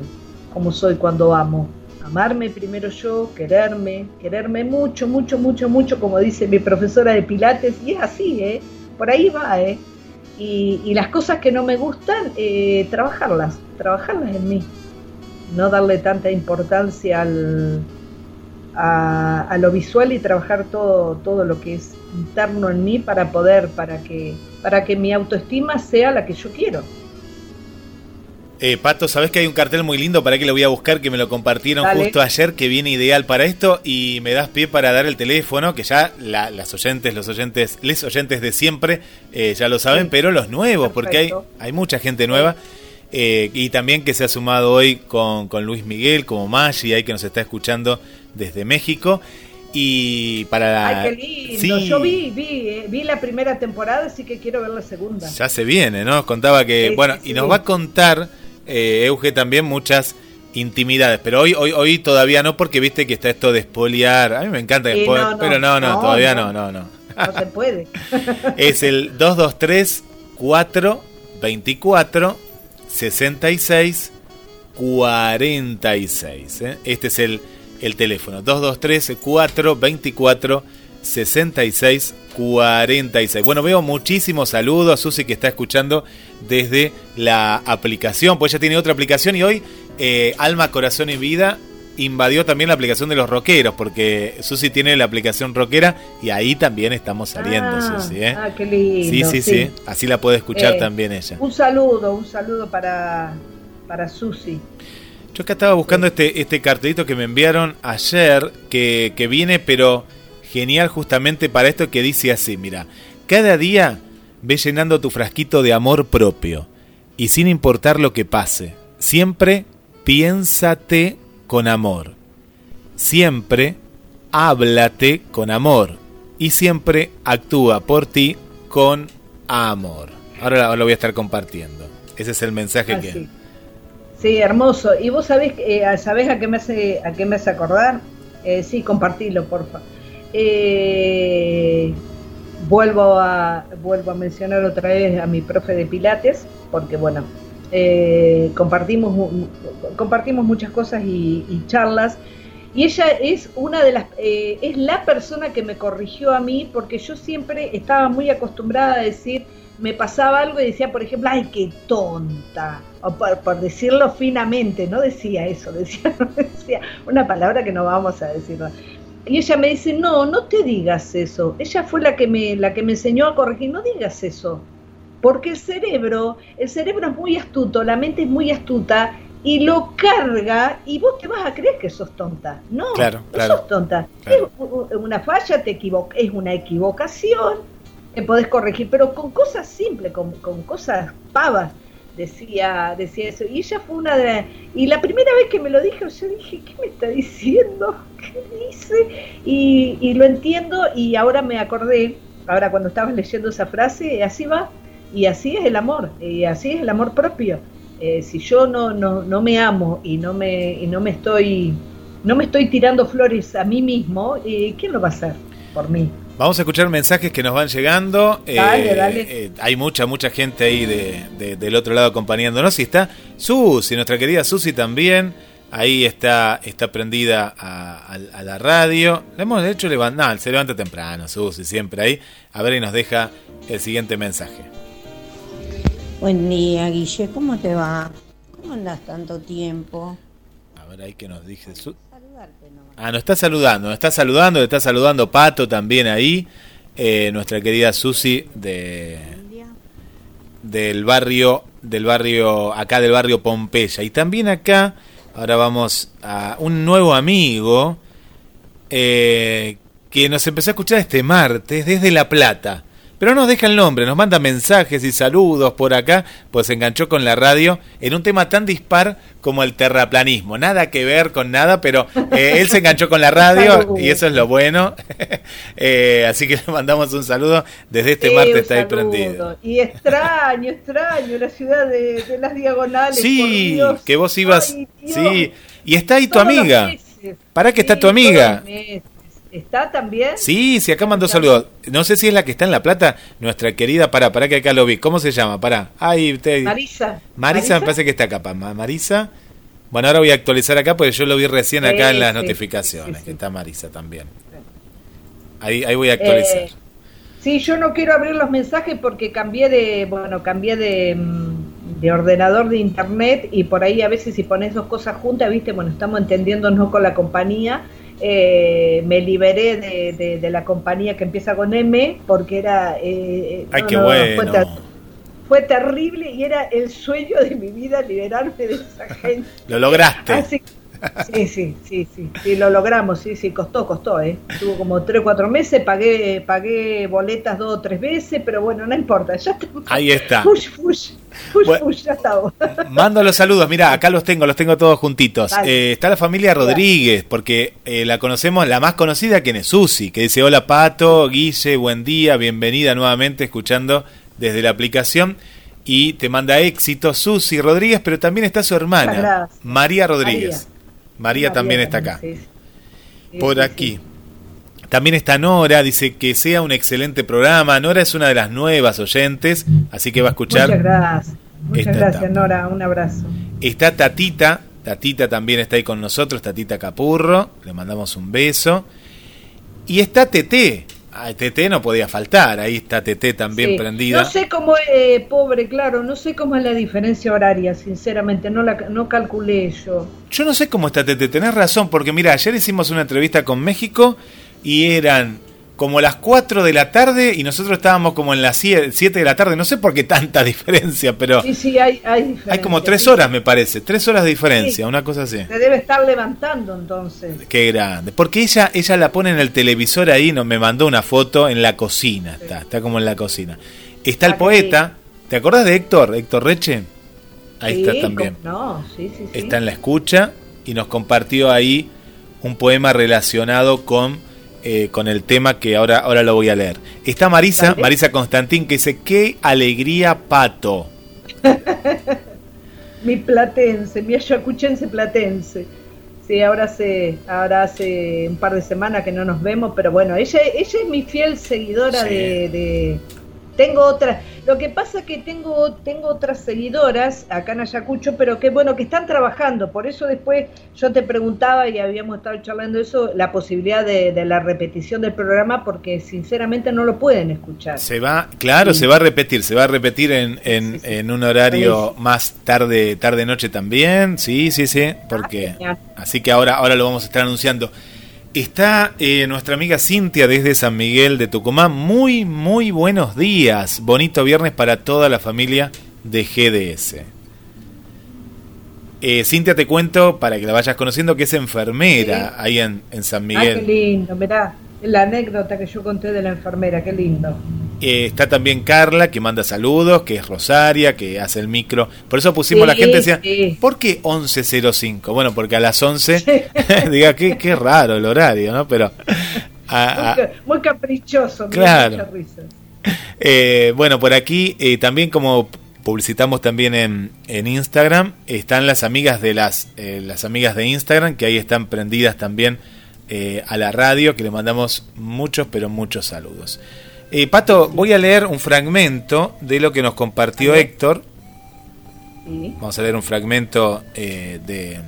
cómo soy cuando amo. Amarme primero yo, quererme, quererme mucho, mucho, mucho, mucho, como dice mi profesora de Pilates, y es así, ¿eh? Por ahí va, ¿eh? y, y las cosas que no me gustan, eh, trabajarlas, trabajarlas en mí. No darle tanta importancia al, a, a lo visual y trabajar todo, todo lo que es interno en mí para poder, para que, para que mi autoestima sea la que yo quiero. Eh, Pato, sabes que hay un cartel muy lindo para que lo voy a buscar, que me lo compartieron Dale. justo ayer, que viene ideal para esto, y me das pie para dar el teléfono, que ya la- las oyentes, los oyentes, les oyentes de siempre eh, ya lo saben, Sí. pero los nuevos, porque hay, hay mucha gente nueva, eh, y también que se ha sumado hoy con, con Luis Miguel, como Maggi, ahí que nos está escuchando desde México, y para la... Ay, qué lindo. Sí. Yo vi, vi, eh, vi la primera temporada, así que quiero ver la segunda. Ya se viene, ¿no? Contaba que, Sí, bueno, sí, y nos va a contar, eh, Euge, también muchas intimidades, pero hoy, hoy, hoy todavía no, porque viste que está esto de espoliar. A mí me encanta, Sí, despo- no, no, pero no, no, no, todavía no. no, no, no. No se puede. *laughs* Es el 223 4 24 66 46. ¿eh? Este es el, el teléfono. 223 4 24 66 46. Bueno, veo muchísimos saludos. Susi que está escuchando desde la aplicación. Pues ella tiene otra aplicación y hoy eh, Alma, Corazón y Vida invadió también la aplicación de los rockeros. Porque Susi tiene la aplicación rockera y ahí también estamos saliendo, ah, Susi. ¿eh? ah, qué lindo. Sí, sí, sí, Así la puede escuchar Eh, también ella. Un saludo, un saludo para, para Susi. Yo acá estaba buscando este, este cartelito que me enviaron ayer, que, que viene, pero genial justamente para esto que dice así, mira, cada día ve llenando tu frasquito de amor propio y sin importar lo que pase, siempre piénsate con amor, siempre háblate con amor y siempre actúa por ti con amor. Ahora lo voy a estar compartiendo. Ese es el mensaje Ah, que... sí. Sí, hermoso. ¿Y vos sabés, eh, sabés a qué me hace, a qué me hace acordar? Eh, sí, compartilo, porfa. Eh, vuelvo a vuelvo a mencionar otra vez a mi profe de Pilates, porque bueno, eh, compartimos compartimos muchas cosas y, charlas. Y ella es una de las eh, es la persona que me corrigió a mí, porque yo siempre estaba muy acostumbrada a decir me pasaba algo y decía, por ejemplo, ay, qué tonta, o por, decirlo finamente, no decía eso, *laughs* decía, decía una palabra que no vamos a decir. Y ella me dice, no, no te digas eso. Ella fue la que me, la que me enseñó a corregir, no digas eso. Porque el cerebro, el cerebro es muy astuto, la mente es muy astuta y lo carga y vos te vas a creer que sos tonta. No, Claro, no claro, sos tonta. claro. Es una falla, te equivoc es una equivocación que podés corregir, pero con cosas simples, con, con cosas pavas, decía, decía eso. Y ella fue una de las- Y la primera vez que me lo dijo, yo dije, ¿qué me está diciendo? *laughs* ¿Qué dice? Y, y lo entiendo y ahora me acordé, ahora cuando estabas leyendo esa frase, así va, y así es el amor, y así es el amor propio. Eh, si yo no, no, no me amo y no me, y no me estoy no me estoy tirando flores a mí mismo, eh, ¿quién lo va a hacer por mí? Vamos a escuchar mensajes que nos van llegando. Dale, Eh, dale. eh, hay mucha, mucha gente ahí de, de- del otro lado acompañándonos. Y está Susi, nuestra querida Susi también. Ahí está, está prendida a, a- a la radio. Le hemos hecho levantar. se levanta temprano, Susi, siempre ahí. A ver y nos deja el siguiente mensaje. Buen día, Guille, ¿cómo te va? ¿Cómo andas tanto tiempo? A ver ahí que nos dice Su- Saludarte nomás. Ah, nos está saludando, nos está saludando, le está saludando Pato también ahí. eh, nuestra querida Susi de, del barrio, del barrio, acá del barrio Pompeya. Y también acá, ahora vamos a un nuevo amigo eh, que nos empezó a escuchar este martes desde La Plata. Pero no nos deja el nombre, nos manda mensajes y saludos por acá, pues se enganchó con la radio en un tema tan dispar como el terraplanismo. Nada que ver con nada, pero eh, *laughs* él se enganchó con la radio y eso es lo bueno. *laughs* Eh, así que le mandamos un saludo desde este Sí, martes, está ahí prendido. Y extraño, extraño la ciudad de, de las diagonales. Sí, por Dios. que vos ibas. Ay, sí, y está ahí tu Todos amiga. Pará que está tu amiga. ¿Está también? Sí, sí, acá mandó saludos. No sé si es la que está en La Plata, nuestra querida. Pará, pará que acá lo vi. ¿Cómo se llama? Pará. Ay, usted. Marisa. Marisa, me parece que está acá. pa- Ma- Marisa. Bueno, ahora voy a actualizar acá porque yo lo vi recién acá Sí, en las sí, notificaciones, sí, que está Marisa también. Ahí, ahí voy a actualizar. Eh, Sí, yo no quiero abrir los mensajes porque cambié de, bueno, cambié de, mm, de ordenador de internet y por ahí a veces si pones dos cosas juntas, viste, bueno, estamos entendiéndonos con la compañía. Eh, me liberé de, de- de la compañía que empieza con M porque era... eh, Ay, no, qué no, bueno. Fue, ter- fue terrible y era el sueño de mi vida liberarme de esa *laughs* gente. Lo lograste. Así- sí, sí, sí, sí, sí, lo logramos, sí, sí, costó, costó, ¿eh? Tuvo como tres, cuatro meses, pagué, pagué boletas dos o tres veces, pero bueno, no importa, ya está. Ahí está. Push, push, push, Bueno. push, ya estamos. Mando los saludos, mira, acá los tengo, los tengo todos juntitos. Eh, está la familia Rodríguez, porque eh, la conocemos, la más conocida, quien es Susi, que dice, hola Pato, Guille, buen día, bienvenida nuevamente, escuchando desde la aplicación. Y te manda éxito Susi Rodríguez, pero también está su hermana. María Rodríguez. María, también está acá. sí, sí. Sí, Por sí, aquí. También está Nora, dice que sea un excelente programa. Nora es una de las nuevas oyentes, así que va a escuchar. Muchas gracias. Muchas gracias, etapa. Nora, un abrazo. Está Tatita, Tatita también está ahí con nosotros, Tatita Capurro, le mandamos un beso. Y está Tete, Ay, Tete no podía faltar, ahí está Tete también Sí. prendida. No sé cómo, eh, pobre, claro, no sé cómo es la diferencia horaria, sinceramente, no la no calculé yo. Yo no sé cómo está Tete, tenés razón, porque mira, ayer hicimos una entrevista con México y eran como las 4 de la tarde y nosotros estábamos como en las 7 de la tarde, no sé por qué tanta *laughs* diferencia, pero Sí, sí, hay, hay diferencia. hay como 3 sí. horas me parece, 3 horas de diferencia, Sí. una cosa así. Se debe estar levantando entonces. Qué grande. Porque ella, ella la pone en el televisor ahí, no, me mandó una foto en la cocina. Está, está como en la cocina. Está el Ah, poeta. ¿Te acordás de Héctor? Héctor Reche. Ahí está también. No, sí, sí, sí. Está en la escucha y nos compartió ahí un poema relacionado con, eh, con el tema que ahora, ahora lo voy a leer. Está Marisa. Marisa Constantín, que dice, qué alegría, pato. *laughs* Mi platense, mi ayacuchense platense. Sí, ahora hace, ahora hace un par de semanas que no nos vemos, pero bueno, ella, ella es mi fiel seguidora Sí. de, de- Tengo otras. Lo que pasa es que tengo, tengo otras seguidoras acá en Ayacucho, pero que bueno, que están trabajando. Por eso después yo te preguntaba y habíamos estado charlando eso, la posibilidad de, de la repetición del programa, porque sinceramente no lo pueden escuchar. Se va, claro, Sí. se va a repetir, se va a repetir en, en, Sí, sí. en un horario más tarde, tarde noche también, sí, sí, sí, porque Ah, así que ahora, ahora lo vamos a estar anunciando. Está eh, nuestra amiga Cintia desde San Miguel de Tucumán. Muy, muy buenos días. Bonito viernes para toda la familia de GDS. Eh, Cintia, te cuento para que la vayas conociendo que es enfermera Sí. ahí en, en San Ah, Miguel. qué lindo, mirá, la anécdota que yo conté de la enfermera, qué lindo. Eh, está también Carla, que manda saludos, que es Rosaria, que hace el micro. Por eso pusimos, la gente decía, sí. ¿por qué 11.05? Bueno, porque a las 11, Sí. *laughs* diga, qué, qué raro el horario, ¿no? Pero, a- a- Muy, ca- muy caprichoso, Claro. eh, bueno, por aquí eh, también como publicitamos también en, en Instagram, están las amigas de las, eh, las amigas de Instagram, que ahí están prendidas también eh, a la radio, que le mandamos muchos, pero muchos saludos. Eh, Pato, voy a leer un fragmento de lo que nos compartió Héctor. Sí. Vamos a leer un fragmento eh, de,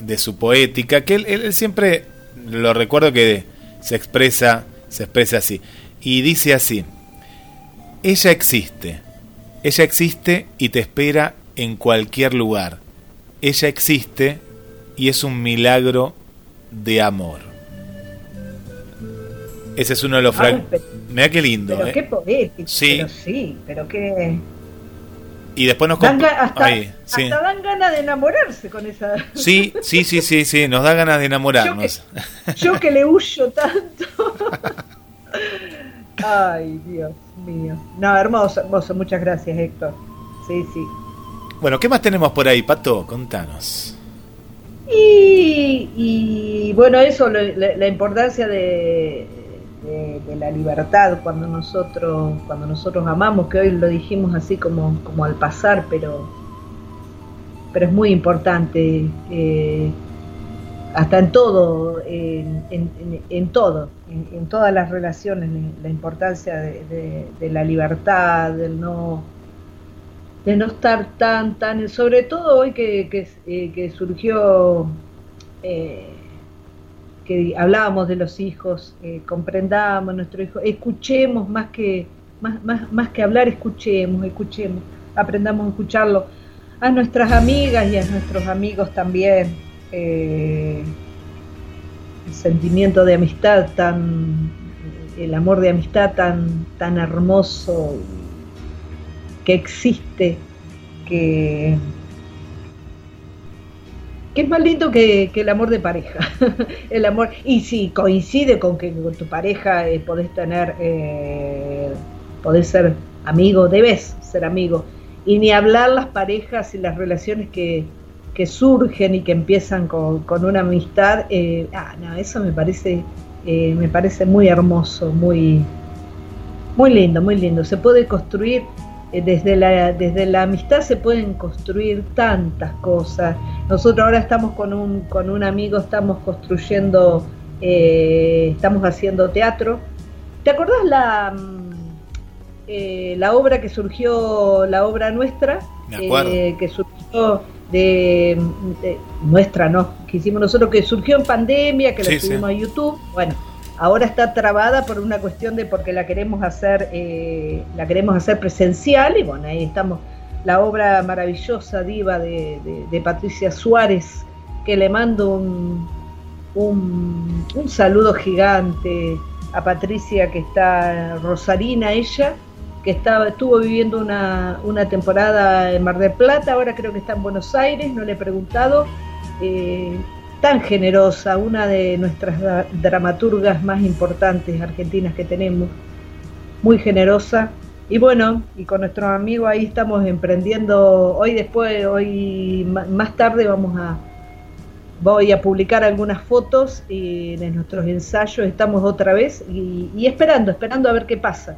de su poética, que él, él- él siempre lo recuerdo que se expresa, se expresa así. Y dice así: Ella existe, ella existe y te espera en cualquier lugar. Ella existe y es un milagro de amor. Ese es uno de los Ah, fragmentos. Mira qué lindo. pero eh. qué poético. Sí. Pero sí, pero qué. Y después nos Dan hasta, Ahí, sí. hasta dan ganas de enamorarse con esa. Sí, sí, sí, sí, sí, nos da ganas de enamorarnos. Yo que le huyo tanto. *laughs* Ay, Dios mío. No, hermoso, hermoso. Muchas gracias, Héctor. Sí, sí. Bueno, ¿qué más tenemos por ahí, Pato? Contanos. Y, y, bueno, eso, la importancia de, de- la libertad cuando nosotros, cuando nosotros amamos, que hoy lo dijimos así como, como al pasar, pero, pero es muy importante, eh, hasta en todo, en, en- todo, en, todas las relaciones, la importancia de, la libertad, del no de no estar tan, tan, sobre todo hoy que, que, eh, surgió eh, que hablábamos de los hijos, eh, comprendamos nuestro hijo, escuchemos más que, más, más, más que hablar, escuchemos, escuchemos, aprendamos a escucharlo. A nuestras amigas y a nuestros amigos también, eh, el sentimiento de amistad tan, el amor de amistad tan, tan hermoso que existe, que, que es más lindo que, que el amor de pareja. *laughs* el amor, y si coincide con que con tu pareja eh, podés tener, eh, podés ser amigo, debes ser amigo. Y ni hablar las parejas y las relaciones que, que surgen y que empiezan con, con una amistad. Eh, ah, no, eso me parece, eh, me parece muy hermoso, muy, muy lindo, muy lindo. Se puede construir desde la, desde la amistad se pueden construir tantas cosas. Nosotros ahora estamos con un, con un amigo, estamos construyendo, eh, estamos haciendo teatro. ¿Te acordás la, mm, eh, la obra que surgió, la obra nuestra? Me acuerdo. Eh, que surgió de, de- nuestra, no, que hicimos nosotros, que surgió en pandemia, que la Sí, sí. subimos a YouTube. Bueno, ahora está trabada por una cuestión de porque la queremos hacer, eh, la queremos hacer presencial y bueno, ahí estamos. La obra maravillosa, diva de, Patricia Suárez, que le mando un, un, un saludo gigante a Patricia, que está rosarina ella, que estaba, estuvo viviendo una, una temporada en Mar del Plata, ahora creo que está en Buenos Aires, no le he preguntado. eh, tan generosa, una de nuestras dra- dramaturgas más importantes argentinas que tenemos, muy generosa. Y bueno, y con nuestros amigos ahí estamos emprendiendo, hoy después, hoy más tarde vamos a, voy a publicar algunas fotos y de nuestros ensayos, estamos otra vez y, y esperando, esperando a ver qué pasa.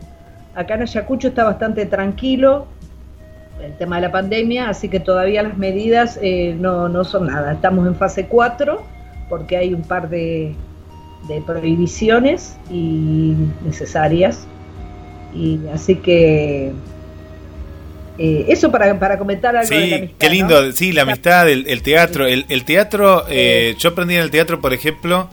Acá en Ayacucho está bastante tranquilo el tema de la pandemia, así que todavía las medidas eh, no, no son nada. Estamos en fase 4 porque hay un par de, de prohibiciones y necesarias. Y así que eh, eso para, para comentar algo de la Sí, amistad. qué ¿no? lindo, sí, la amistad, el, el teatro, el, el teatro, eh, yo aprendí en el teatro, por ejemplo,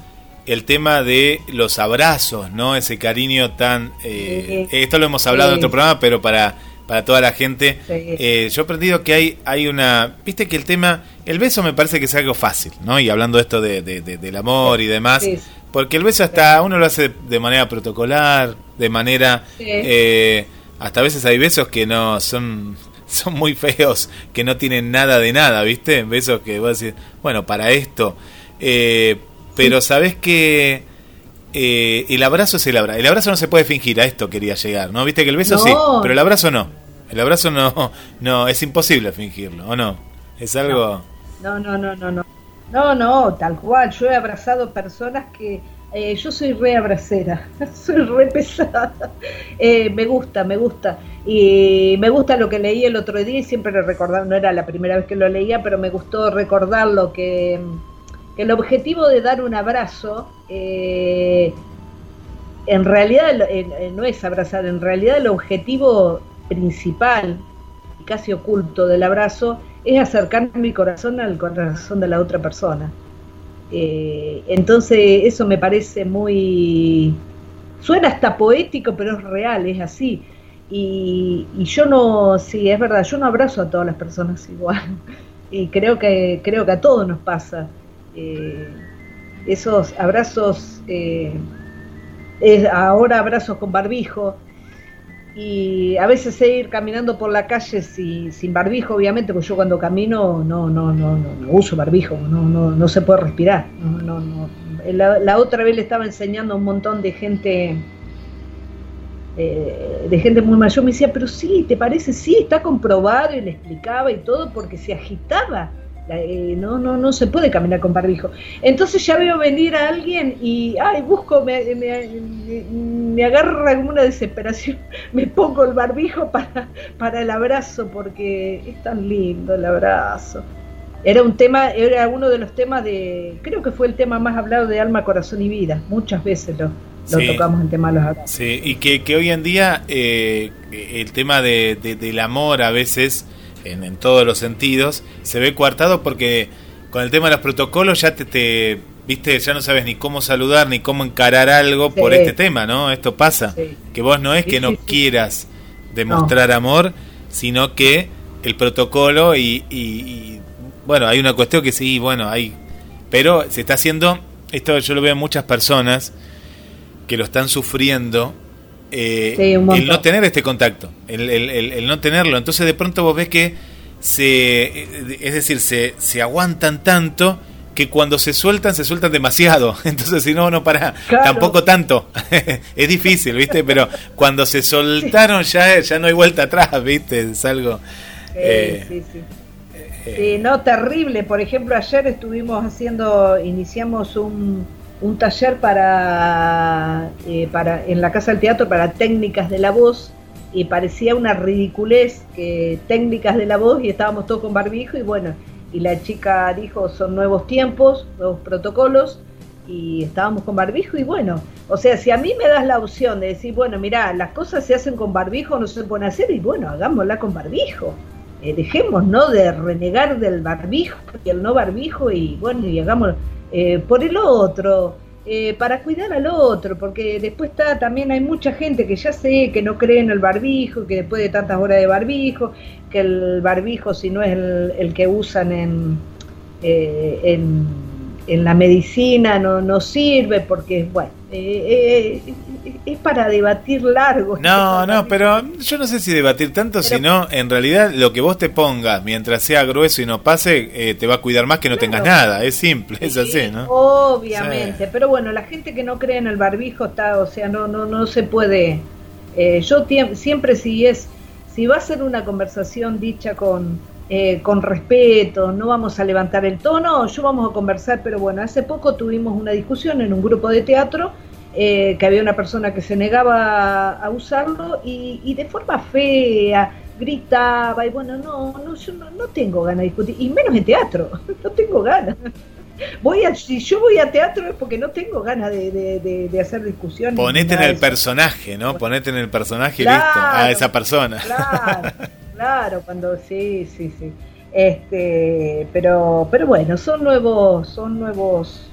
el tema de los abrazos, ¿no? Ese cariño tan... eh, Sí. esto lo hemos hablado en Sí. otro programa, pero para, para toda la gente, Sí. eh, yo he aprendido que hay, hay una... Viste que el tema, el beso me parece que es algo fácil, ¿no? Y hablando de esto de, de- de- del amor y demás, Sí, porque el beso hasta uno lo hace de manera protocolar, de manera... Sí. eh, hasta a veces hay besos que no son *laughs* son muy feos, que no tienen nada de nada, ¿viste? Besos que vos decís, bueno, para esto. Eh, pero sabés que eh, el abrazo es el abrazo. El abrazo no se puede fingir, a esto quería llegar, ¿no? Viste que el beso No. sí, pero el abrazo no. El abrazo no, no, es imposible fingirlo, ¿o no? Es algo... No, no, no, no, no. No, no, tal cual. Yo he abrazado personas que. eh, yo soy re abracera, *laughs* soy re pesada. Eh, me gusta, me gusta. Y me gusta lo que leí el otro día y siempre lo recordaba, no era la primera vez que lo leía, pero me gustó recordarlo que, el objetivo de dar un abrazo. eh, en realidad eh, eh, no es abrazar, en realidad el objetivo principal y casi oculto del abrazo es acercar mi corazón al corazón de la otra persona. Entonces eso me parece muy... Suena hasta poético, pero es real, es así. Y, y yo no, sí, es verdad, yo no abrazo a todas las personas igual. *laughs* Y creo que, creo que a todos nos pasa. Eh, esos abrazos, eh, es ahora abrazos con barbijo, y a veces sé ir caminando por la calle si- sin barbijo, obviamente, porque yo cuando camino no, no, no, no, no uso barbijo, no, no, no se puede respirar. No, no, no. La, la otra vez le estaba enseñando a un montón de gente, eh, de gente muy mayor, me decía, pero sí, ¿te parece? Sí, está comprobado y le explicaba y todo porque se agitaba. Eh, no, no, no se puede caminar con barbijo. Entonces ya veo venir a alguien y, ay, busco, me, me, me- me agarra como una desesperación, *laughs* me pongo el barbijo para, para el abrazo porque es tan lindo el abrazo. Era un tema, era uno de los temas de, creo que fue el tema más hablado de alma, corazón y vida. Muchas veces lo, lo Sí. tocamos el tema de los abrazos. Sí, y que, que hoy en día eh, el tema de, de- del amor a veces, en, en todos los sentidos, se ve coartado porque con el tema de los protocolos ya te, te, viste, ya no sabes ni cómo saludar ni cómo encarar algo Sí. por este tema, ¿no? Esto pasa. Sí. Que vos no es que no quieras demostrar amor, sino que el protocolo y, y- y, bueno, hay una cuestión que sí, bueno, hay, pero se está haciendo, esto yo lo veo en muchas personas que lo están sufriendo. Eh, Sí, el no tener este contacto, el, el- el- el no tenerlo. Entonces de pronto vos ves que se, eh, es decir, se, se aguantan tanto que cuando se sueltan, se sueltan demasiado. *laughs* Entonces, si no, no para, Claro. tampoco tanto. *laughs* es difícil, ¿viste? Pero cuando se soltaron ya, ya no hay vuelta atrás, ¿viste? Es algo... Sí, eh, sí, sí. eh, Sí, no, terrible. Por ejemplo, ayer estuvimos haciendo, iniciamos un, un taller para, eh, para en la Casa del Teatro para técnicas de la voz y parecía una ridiculez que técnicas de la voz y estábamos todos con barbijo y bueno, y la chica dijo son nuevos tiempos, nuevos protocolos y estábamos con barbijo y bueno, o sea, si a mí me das la opción de decir, bueno, mira, las cosas se hacen con barbijo, no se pueden hacer y bueno, hagámosla con barbijo. Eh, dejemos no de renegar del barbijo y el no barbijo y bueno y hagamos eh, por el otro eh, para cuidar al otro porque después está también hay mucha gente que ya sé que no cree en el barbijo que después de tantas horas de barbijo que el barbijo si no es el, que usan en, eh, en la medicina no, no sirve porque bueno eh, es para debatir largo No, no, pero yo no sé si debatir tanto, Pero- sino en realidad lo que vos te pongas, mientras sea grueso y no pase, eh, te va a cuidar más que no Claro. tengas nada. Es simple, es así, Sí, ¿no? Obviamente, pero bueno, la gente que no cree en el barbijo está, o sea, no no no se puede. eh, yo siempre si es si va a ser una conversación dicha con eh, con respeto, no vamos a levantar el tono, yo vamos a conversar, pero bueno, hace poco tuvimos una discusión en un grupo de teatro eh, que había una persona que se negaba a usarlo y, y de forma fea gritaba y bueno, no, no, yo no, no tengo ganas de discutir, y menos en teatro, *laughs* no tengo ganas. Voy a, si yo voy a teatro es porque no tengo ganas de, de- de- de hacer discusiones. Ponete en el personaje, ¿no? Ponete en el personaje y listo, a esa persona. Claro, *laughs* claro, cuando sí, sí, sí. Este, pero, pero bueno, son nuevos, son nuevos,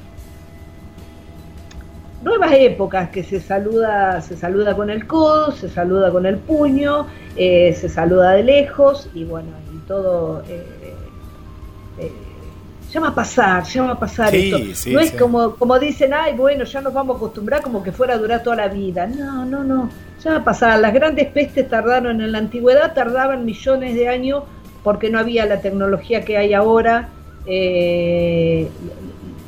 nuevas épocas que se saluda, se saluda con el codo, se saluda con el puño, eh, se saluda de lejos y bueno, y todo. eh, eh, ya va a pasar, ya va a pasar Sí, esto. sí, no es sí. como, como dicen, ay, bueno, ya nos vamos a acostumbrar como que fuera a durar toda la vida. No, no, no, ya va a pasar. Las grandes pestes tardaron en la antigüedad, tardaban millones de años porque no había la tecnología que hay ahora. eh,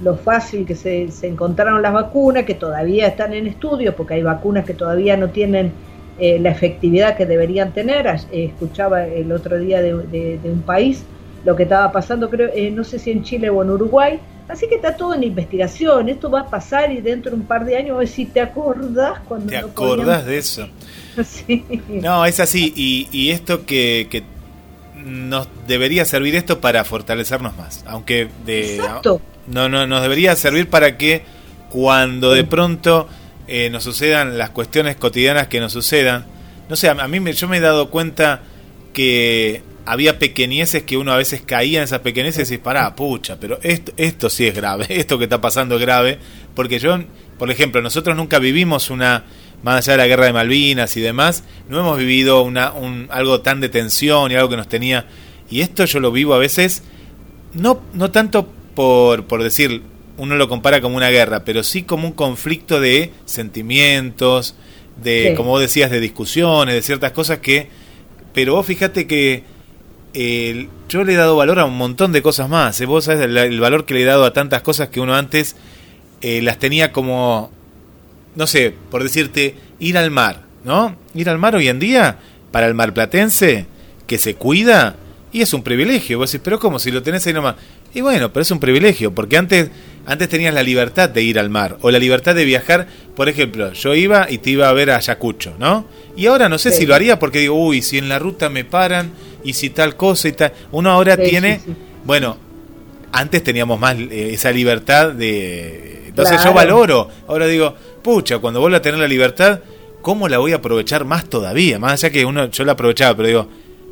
lo fácil que se, se encontraron las vacunas, que todavía están en estudio, porque hay vacunas que todavía no tienen eh, la efectividad que deberían tener. Eh, escuchaba el otro día de, de- de un país lo que estaba pasando, creo, eh, no sé si en Chile o en Uruguay. Así que está todo en investigación, esto va a pasar y dentro de un par de años, a ver si te acordás cuando... ¿Te no acordás de eso? *laughs* Sí. No, es así. Y, y esto que, que nos debería servir esto para fortalecernos más. Aunque de, Exacto. no, no, nos debería servir para que cuando de pronto eh, nos sucedan las cuestiones cotidianas que nos sucedan, no sé, a, mí me, yo me he dado cuenta que había pequeñeces que uno a veces caía en esas pequeñeces y pará, pucha, pero esto, esto sí es grave, *laughs* esto que está pasando es grave, porque yo, por ejemplo, nosotros nunca vivimos una, más allá de la guerra de Malvinas y demás, no hemos vivido una, un, algo tan de tensión y algo que nos tenía, y esto yo lo vivo a veces, no, no tanto por, por decir, uno lo compara como una guerra, pero sí como un conflicto de sentimientos, de, Sí. como vos decías, de discusiones, de ciertas cosas que... Pero vos fíjate que eh, yo le he dado valor a un montón de cosas más. ¿eh? Vos sabés el, el valor que le he dado a tantas cosas que uno antes eh, las tenía como, no sé, por decirte, ir al mar, ¿no? Ir al mar hoy en día, para el marplatense, que se cuida, y es un privilegio. Vos decís, pero ¿cómo? Si lo tenés ahí nomás. Y bueno, pero es un privilegio, porque antes, antes tenías la libertad de ir al mar, o la libertad de viajar. Por ejemplo, yo iba y te iba a ver a Ayacucho, ¿no? Y ahora no sé Sí. si lo haría porque digo, uy, si en la ruta me paran, y si tal cosa y tal. Uno ahora Sí, tiene, sí, bueno, antes teníamos más eh, esa libertad de... Entonces yo valoro, ahora digo, pucha, cuando vuelva a tener la libertad, ¿cómo la voy a aprovechar más todavía? Más allá que uno, yo la aprovechaba, pero digo,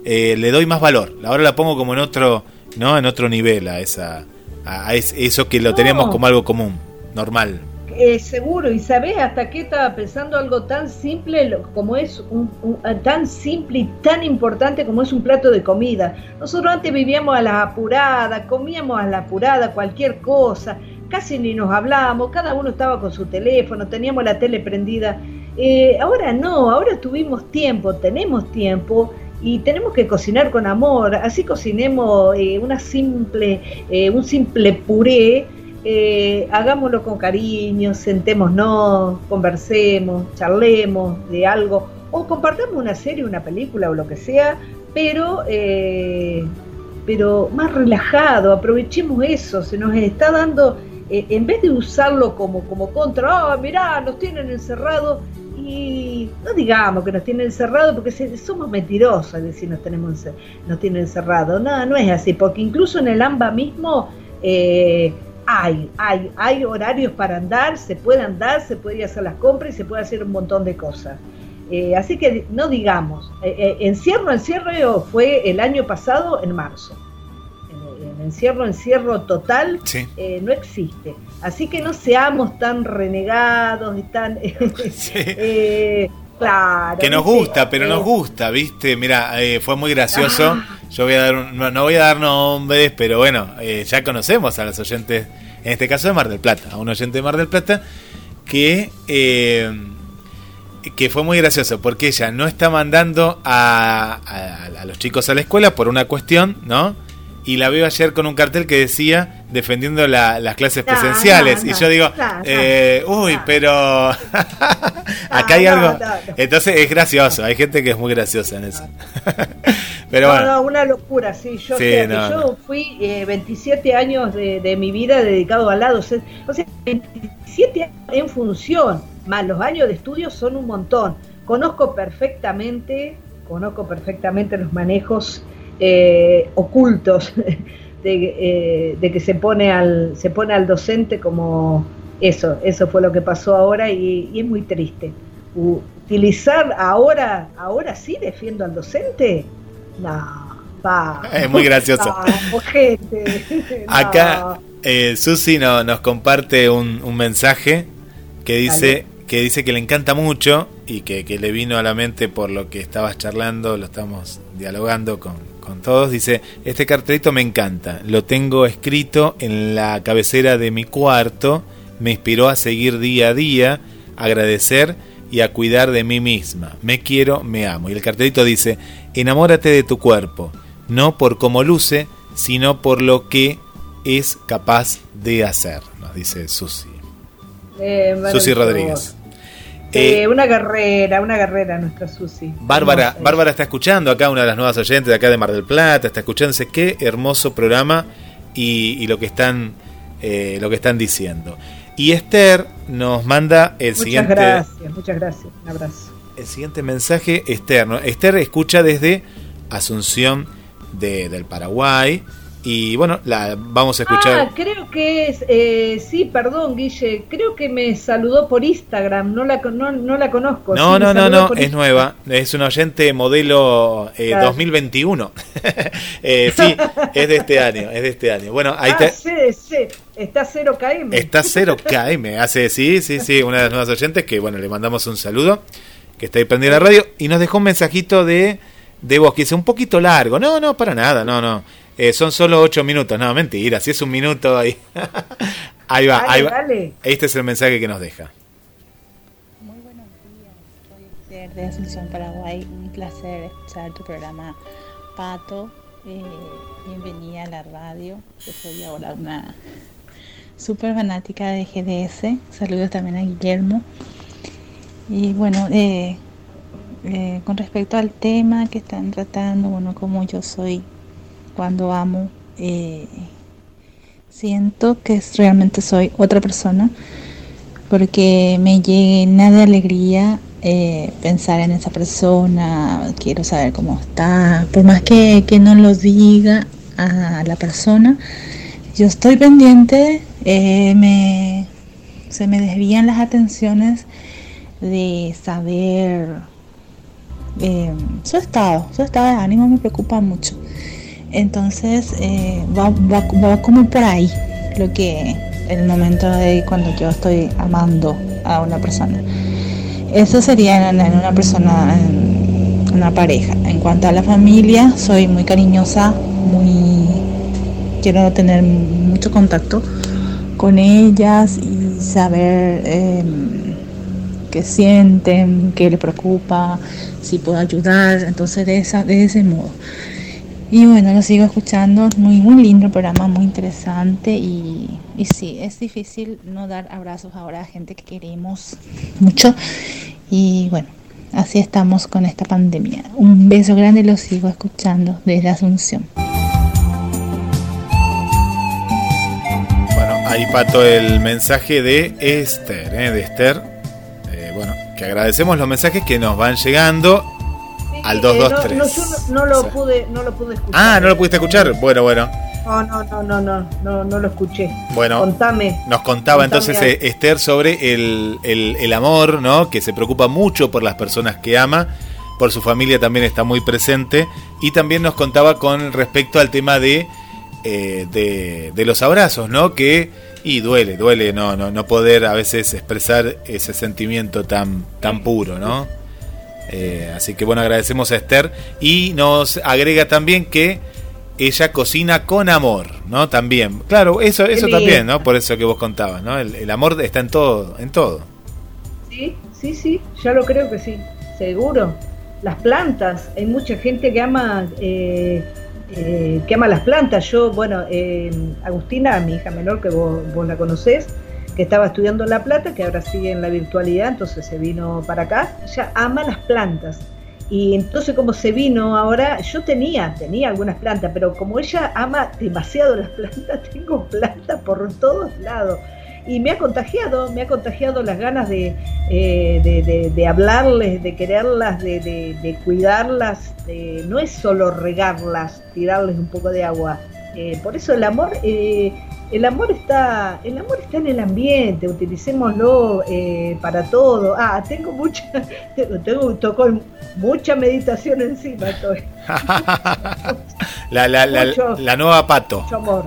eh, le doy más valor. Ahora la pongo como en otro, ¿no? En otro nivel a esa, a, a es- eso que lo No. como algo común, normal. Eh, seguro, y sabés hasta qué estaba pensando algo tan simple como es un, un- eh, tan simple y tan importante como es un plato de comida. Nosotros antes vivíamos a la apurada, comíamos a la apurada cualquier cosa, casi ni nos hablábamos, cada uno estaba con su teléfono, teníamos la tele prendida. Eh, ahora no, ahora tuvimos tiempo, tenemos tiempo y tenemos que cocinar con amor. Así cocinemos eh, una simple, eh, un simple puré hagámoslo con cariño, sentémonos, conversemos, charlemos de algo, o compartamos una serie, una película o lo que sea, pero, pero más relajado, aprovechemos eso, se nos está dando, eh, en vez de usarlo como, como contra, ah, mirá, nos tienen encerrados, y no digamos que nos tienen encerrados porque somos mentirosos al decir nos, tenemos, nos tienen encerrados, no, no es así, porque incluso en el AMBA mismo... eh, hay, hay, hay horarios para andar, se puede andar, se puede ir a hacer las compras y se puede hacer un montón de cosas. Eh, así que no digamos, eh, eh, encierro, encierro fue el año pasado en marzo. Eh, encierro, encierro total Sí. eh, no existe. Así que no seamos tan renegados y tan... *laughs* Sí. eh, claro. Que nos gusta, pero Eh, nos gusta, ¿viste? Mira, eh, fue muy gracioso. Ah. Yo voy a dar un- no, no voy a dar nombres, pero bueno, eh, ya conocemos a los oyentes, en este caso de Mar del Plata, a un oyente de Mar del Plata que eh, que fue muy gracioso porque ella no está mandando a, a- a los chicos a la escuela por una cuestión, ¿no? Y la veo ayer con un cartel que decía defendiendo la- las clases No, presenciales. no, y yo digo, no, no, eh, uy, no. pero *laughs* acá hay no, algo. no, no. Entonces es gracioso, hay gente que es muy graciosa en eso. *laughs* pero no, bueno, no, una locura, sí. Yo, Sí, sé que no, yo no. fui eh, 27 años de, de mi vida dedicado a la docencia. O sea, 27 años en función, más los años de estudio son un montón. Conozco perfectamente, conozco perfectamente los manejos eh, ocultos *laughs* de, eh, de que se pone al se pone al docente como eso, eso fue lo que pasó ahora y, y es muy triste. Utilizar ahora, ahora sí defiendo al docente, no, va. Es muy gracioso. *laughs* Vamos, gente. *laughs* no. acá eh, Susi no- nos comparte un, un mensaje que dice Dale. que dice que le encanta mucho y que, que le vino a la mente por lo que estabas charlando, lo estamos dialogando con, con todos. Dice, este cartelito me encanta, lo tengo escrito en la cabecera de mi cuarto, me inspiró a seguir día a día, agradecer y a cuidar de mí misma. Me quiero, me amo. Y el cartelito dice, enamórate de tu cuerpo, no por cómo luce, sino por lo que es capaz de hacer, nos dice Susi. Eh, Susi. Rodríguez. Eh, Eh, una guerrera, una guerrera nuestra Susi. Bárbara. Bárbara está escuchando acá, una de las nuevas oyentes de acá de Mar del Plata, está escuchando, dice, qué hermoso programa y, y lo que están eh, lo que están diciendo. Y Esther nos manda el Muchas siguiente gracias, muchas gracias. Un abrazo. el siguiente mensaje externo. Esther escucha desde Asunción de- del Paraguay y bueno, la vamos a escuchar. Ah, creo que es, eh, sí, perdón, Guille, creo que me saludó por Instagram, no la, no, no la conozco. No, sí, no, no, no, es nueva. Es una oyente modelo eh, Claro. 2021. *laughs* Eh, sí, es de este año, es de este año. Bueno, ahí Ah, está. sí, sí, está 0 km. Está 0 km. Hace, sí, sí, sí, una de las nuevas oyentes que, bueno, le mandamos un saludo, que está ahí prendida la radio, y nos dejó un mensajito de, de voz que dice un poquito largo. No, no, para nada, no, no. Eh, son solo 8 minutos. No, mentira, si es un minuto ahí. *laughs* ahí va, Dale, ahí va. dale. Este es el mensaje que nos deja. Muy buenos días, soy Esther de Asunción, Paraguay. Un placer escuchar tu programa, Pato. Eh, bienvenida a la radio. Yo soy ahora una súper fanática de GDS. Saludos también a Guillermo. Y bueno, eh, eh, con respecto al tema que están tratando, bueno, como yo soy cuando amo, eh, siento que realmente soy otra persona porque me llena de alegría eh, pensar en esa persona, quiero saber cómo está, por más que, que no lo diga a la persona, yo estoy pendiente, eh, me, se me desvían las atenciones de saber su estado, su estado de ánimo me preocupa mucho. Entonces eh, va, va- va como por ahí. lo que el momento de cuando yo estoy amando a una persona. Eso sería en, una persona, en una pareja. En cuanto a la familia, soy muy cariñosa, muy quiero tener mucho contacto con ellas y saber eh, qué sienten, qué les preocupa, si puedo ayudar, entonces de, esa, de ese modo. Y bueno, lo sigo escuchando, muy, muy lindo el programa, muy interesante y, y sí, es difícil no dar abrazos ahora a gente que queremos mucho y bueno, así estamos con esta pandemia. Un beso grande, lo sigo escuchando desde Asunción. Bueno, ahí pato el mensaje de Esther, ¿eh? de Esther. Eh, bueno, que agradecemos los mensajes que nos van llegando al Eh, 223. No, no, yo no, no lo pude, no lo pude escuchar. Ah, ¿no lo pudiste escuchar? Bueno, bueno. No, no, no, no, no, no, no lo escuché. Bueno, Contame. nos contaba Contame entonces algo. eh, Esther sobre el, el- el amor, ¿no? Que se preocupa mucho por las personas que ama, por su familia también está muy presente y también nos contaba con respecto al tema de, eh, de, de los abrazos, ¿no? Que y duele, duele no, no, no poder a veces expresar ese sentimiento tan, tan puro, ¿no? Eh, así que bueno, agradecemos a Esther y nos agrega también que ella cocina con amor, ¿no? También. Claro, eso, eso también, ¿no? Por eso que vos contabas, ¿no? El, el amor está en todo, en todo. Sí, sí, sí, ya lo creo que sí, seguro. Las plantas, hay mucha gente que ama, eh, eh, que ama las plantas. Yo, bueno, eh, Agustina, mi hija menor, que vos, vos la conocés, estaba estudiando La Plata, que ahora sigue en la virtualidad, entonces se vino para acá, ella ama las plantas. Y entonces como se vino ahora, yo tenía, tenía algunas plantas, pero como ella ama demasiado las *laughs* plantas, tengo plantas por todos lados. Y me ha contagiado, me ha contagiado las ganas de, eh, de, de- de hablarles, de quererlas, de, cuidarlas. de- no es solo regarlas, tirarles un poco de agua. Eh, por eso el amor, eh, el amor está, el amor está en el ambiente. Utilicémoslo eh, para todo. Ah, tengo mucha, *laughs* tengo, tengo- tocó mucha meditación encima. Estoy. *laughs* La, la, la, Mucho. la nueva pato. Mucho amor.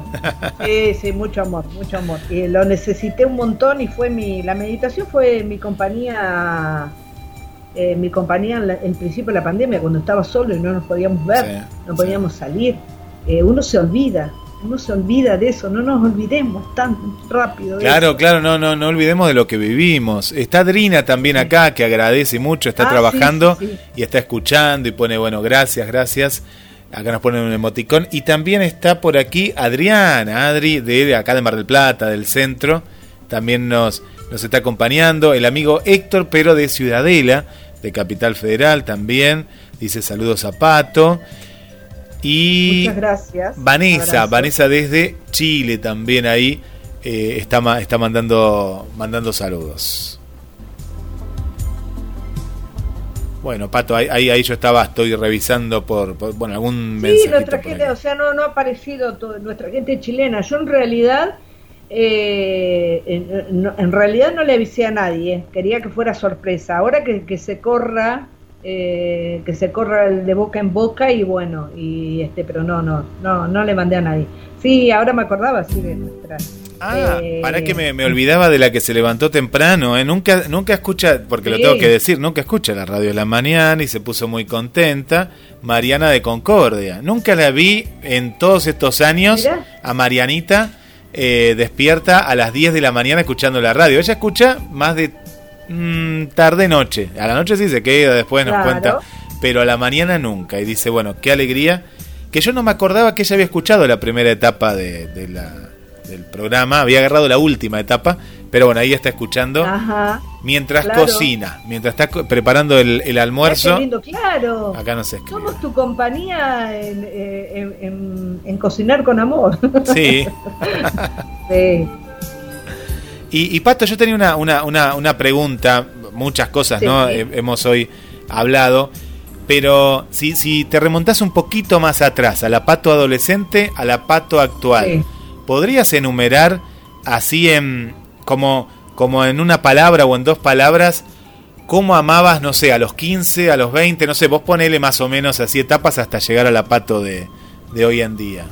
Sí, sí, mucho amor, mucho amor. Y lo necesité un montón y fue mi, la meditación fue mi compañía, eh, mi compañía en, la- en principio de la pandemia, cuando estaba solo y no nos podíamos ver, Sí, no sí. podíamos salir. Eh, uno se olvida, uno se olvida de eso, no nos olvidemos tan rápido. de Claro, eso. claro, no, no, no olvidemos de lo que vivimos. Está Adrina también acá, que agradece mucho, está Ah, trabajando sí, sí, sí. y está escuchando y pone, bueno, gracias, gracias. Acá nos ponen un emoticón. Y también está por aquí Adriana, Adri, de acá de Mar del Plata, del centro. También nos, nos está acompañando. El amigo Héctor, pero de Ciudadela, de Capital Federal también. Dice saludos a Pato. Y Muchas gracias. Vanessa. Vanessa desde Chile también ahí eh, está, está mandando, mandando saludos. Bueno, Pato, ahí, ahí, yo estaba, estoy revisando por, por, bueno, algún Sí, mensaje. nuestra gente, o sea, no, no ha aparecido todo- nuestra gente chilena. Yo en realidad, eh, en, en realidad no le avisé a nadie. Quería que fuera sorpresa. Ahora que, que se corra, eh, que se corra el de boca en boca y bueno, y este, pero no, no, no, no le mandé a nadie. Sí, ahora me acordaba, sí, de nuestra. Ah, eh, para que me, me olvidaba de la que se levantó temprano, ¿eh? Nunca, nunca escucha, porque lo tengo que decir, nunca escucha la radio de la mañana y se puso muy contenta. Mariana de Concordia. Nunca la vi en todos estos años Mirá. a Marianita eh, despierta a las 10 de la mañana escuchando la radio. Ella escucha más de mm, tarde-noche. A la noche sí se queda, después nos Claro. cuenta, pero a la mañana nunca. Y dice, bueno, qué alegría. Que yo no me acordaba que ella había escuchado la primera etapa de, de la, del programa, había agarrado la última etapa, pero bueno, ahí está escuchando Ajá. mientras claro. cocina, mientras está preparando el, almuerzo. lindo, claro. Acá no se escribe. Somos tu compañía en, eh, en- en- en cocinar con amor. Sí. *laughs* Sí. Y, y, Pato, yo tenía una, una, una, una pregunta, muchas cosas, Sí. ¿no? He- hemos hoy hablado, pero si, si te remontás un poquito más atrás, a la Pato adolescente, a la Pato actual, Sí. ¿podrías enumerar así en como, como en una palabra o en dos palabras cómo amabas, no sé, a los 15, a los 20, no sé, vos ponele más o menos así etapas hasta llegar a la Pato de, de hoy en día?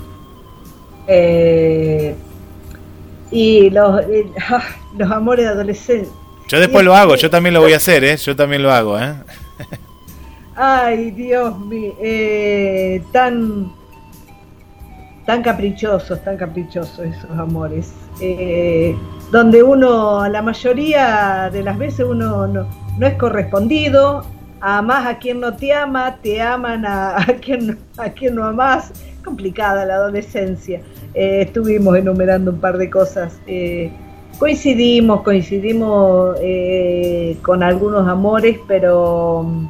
Eh, Y los, *laughs* ah, los amores adolescentes. Yo después lo hago, yo también lo voy a *laughs* hacer, ¿eh? Yo también lo hago, ¿eh? Ay, Dios mío, eh, tan, tan caprichosos, tan caprichosos esos amores. Eh, donde uno, la mayoría de las veces uno no, no es correspondido, amás a quien no te ama, te aman a, *laughs* a quien, a quien no amás. Complicada la adolescencia. Eh, estuvimos enumerando un par de cosas. Eh, coincidimos, coincidimos eh, con algunos amores, pero mm,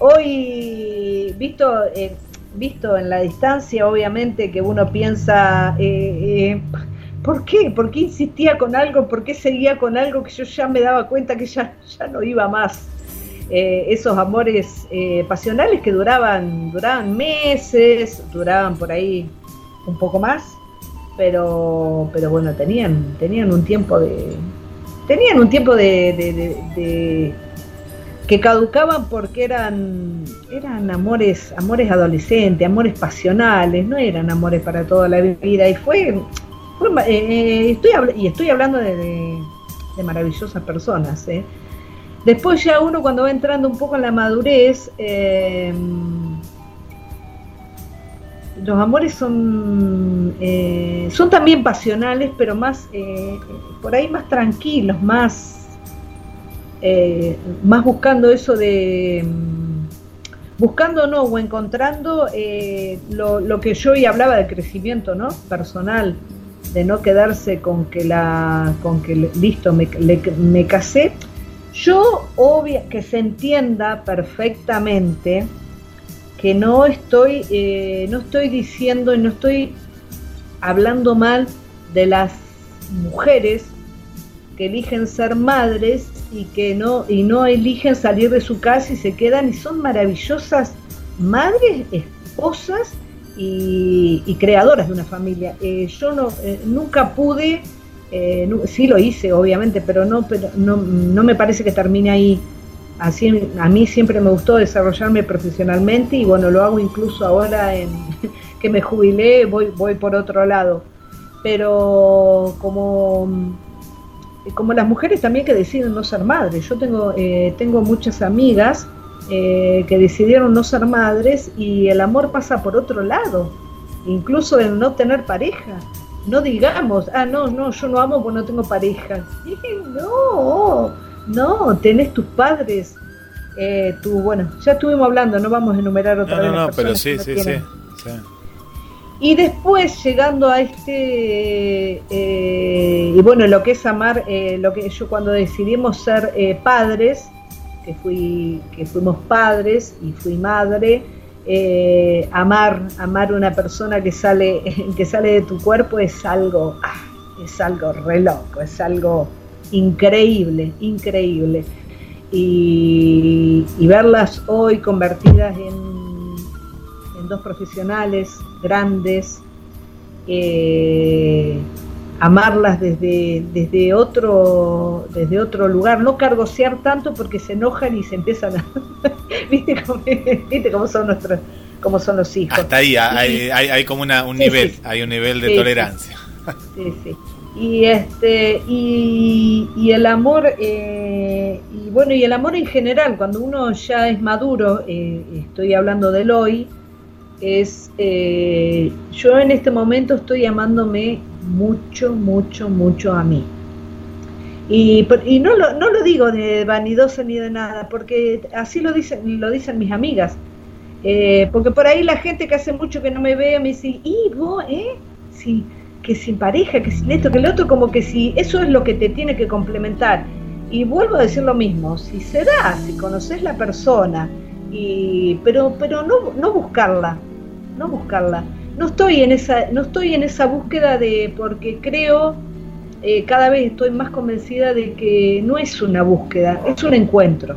hoy, visto, eh, visto en la distancia, obviamente que uno piensa, eh, ¿por qué? ¿Por qué insistía con algo? ¿Por qué seguía con algo que yo ya me daba cuenta que ya, ya no iba más? Eh, esos amores eh, pasionales que duraban, duraban meses, duraban por ahí un poco más, pero, pero bueno, tenían, tenían un tiempo de. Tenían un tiempo de, que caducaban porque eran, eran amores, amores adolescentes, amores pasionales, no eran amores para toda la vida. Y fue, eh, eh, estoy y estoy hablando de, de- de maravillosas personas, ¿eh? Después ya uno cuando va entrando un poco en la madurez, eh, los amores son, eh, son también pasionales, pero más, eh, por ahí más tranquilos, más, más buscando eso de, mm, buscando no, o encontrando lo, lo que yo hoy hablaba de crecimiento, ¿no? Personal, de no quedarse con que la, con que listo, me, me casé. Yo, obvia, que se entienda perfectamente que no estoy, eh, no estoy diciendo y no estoy hablando mal de las mujeres que eligen ser madres y que no y no eligen salir de su casa y se quedan y son maravillosas madres, esposas y, creadoras de una familia. Eh, yo no eh, nunca pude, eh, sí lo hice obviamente, pero no, pero no, no me parece que termine ahí. Así, a mí siempre me gustó desarrollarme profesionalmente y bueno, lo hago incluso ahora en, *laughs* que me jubilé, voy, voy por otro lado. Pero como, como las mujeres también que deciden no ser madres, yo tengo, eh, tengo muchas amigas eh, que decidieron no ser madres y el amor pasa por otro lado, incluso el no tener pareja. No digamos, ah, no, no, yo no amo porque no tengo pareja. *laughs* No, no, tenés tus padres, eh, tu, bueno, ya estuvimos hablando, no vamos a enumerar otra No, vez. no, las no, pero sí, sí, sí. Y después llegando a este, eh, y bueno, lo que es amar, eh, lo que yo cuando decidimos ser eh, padres, que, fui, que fuimos padres y fui madre, eh, amar, amar una persona que sale, *laughs* que sale de tu cuerpo es algo, ah, es algo re loco, es algo increíble, increíble. Y, verlas hoy convertidas en, en dos profesionales grandes, eh, amarlas desde, desde, otro, desde otro lugar, no cargosear tanto porque se enojan y se empiezan a... *laughs* ¿Viste cómo, ¿Viste cómo son nuestros cómo son los hijos? Hasta ahí hay, hay, hay como una, un Sí, nivel, sí. hay un nivel de Sí, tolerancia. Sí, sí. Y este y, y el amor eh, y bueno y el amor en general cuando uno ya es maduro eh, estoy hablando del hoy es eh, yo en este momento estoy amándome mucho mucho mucho a mí y, y no, lo, no lo digo de vanidosa ni de nada porque así lo dicen lo dicen mis amigas Eh, porque por ahí la gente que hace mucho que no me ve me dice y vos eh sí que sin pareja, que sin esto, que el otro, como que si eso es lo que te tiene que complementar. Y vuelvo a decir lo mismo, si se da, si conoces la persona, y, pero, pero no, no buscarla, no buscarla. No estoy en esa, no estoy en esa búsqueda de, porque creo, eh, cada vez estoy más convencida de que no es una búsqueda, es un encuentro.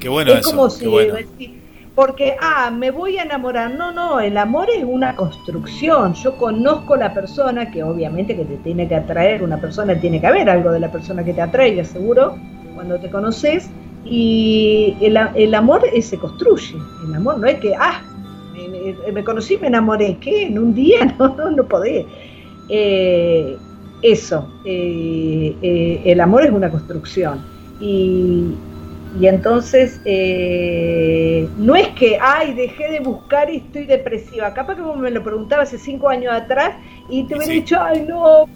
Qué bueno es eso, como qué si bueno. porque, ah, me voy a enamorar. No, no, el amor es una construcción. Yo conozco la persona que obviamente que te tiene que atraer, una persona tiene que haber algo de la persona que te atraiga, seguro, cuando te conoces. Y el, el amor eh, se construye. El amor no es que, ah, me, me- conocí, me enamoré. ¿Qué? En un día *laughs* no, no, no podés. Eh, eso, eh, eh, el amor es una construcción. Y, y entonces, eh, no es que, ay, dejé de buscar y estoy depresiva. Capaz que vos me lo preguntaba hace cinco años atrás y te hubiera Sí. dicho, ay, no,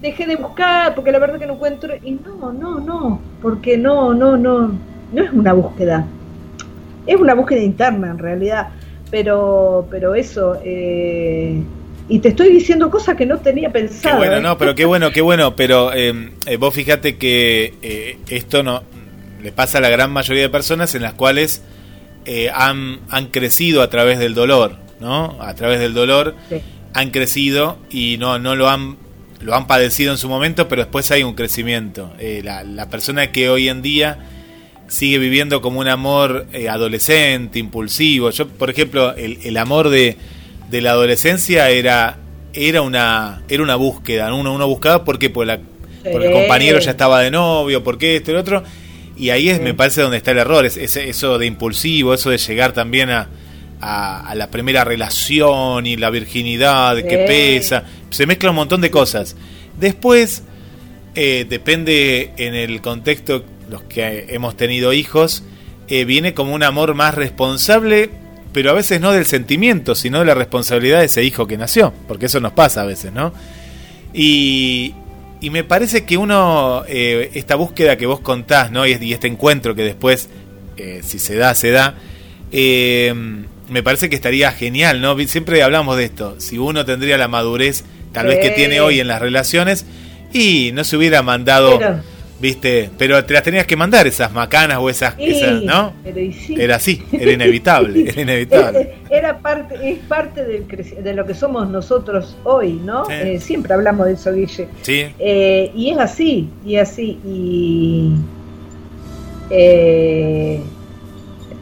dejé de buscar porque la verdad que no encuentro. Y no, no, no, porque no, no, no, no es una búsqueda. Es una búsqueda interna en realidad. Pero, pero eso, eh, y te estoy diciendo cosas que no tenía Qué pensado. bueno, ¿eh? no, pero qué bueno, qué bueno. Pero eh, eh, vos fíjate que eh, esto no le pasa a la gran mayoría de personas en las cuales eh, han, han crecido a través del dolor, ¿no? A través del dolor Sí. han crecido y no, no lo han lo han padecido en su momento, pero después hay un crecimiento. Eh, la, la persona que hoy en día sigue viviendo como un amor eh, adolescente, impulsivo. Yo, por ejemplo, el, el amor de, de la adolescencia era era una era una búsqueda, ¿no? uno, uno buscaba porque por, la, por el compañero ya estaba de novio, porque esto y lo otro. Y ahí es, me parece, donde está el error, es, ese- eso de impulsivo, eso de llegar también a, a, a la primera relación y la virginidad que Sí. pesa. Se mezcla un montón de cosas. Después, eh, depende en el contexto, los que hemos tenido hijos, eh, viene como un amor más responsable, pero a veces no del sentimiento, sino de la responsabilidad de ese hijo que nació, porque eso nos pasa a veces, ¿no? Y, y me parece que uno, eh, esta búsqueda que vos contás, ¿no? Y, y este encuentro que después, eh, si se da, se da, eh, me parece que estaría genial, ¿no? Siempre hablamos de esto, si uno tendría la madurez, tal vez que tiene hoy en las relaciones, y no se hubiera mandado, Pero- viste, pero te las tenías que mandar esas macanas o esas, Sí, esas, ¿no? sí. Era así, era inevitable, *laughs* era inevitable. Era parte, es parte del de lo que somos nosotros hoy, ¿no? Sí. Eh, siempre hablamos de eso, Guille. Sí, Eh, y es así, y así, y eh,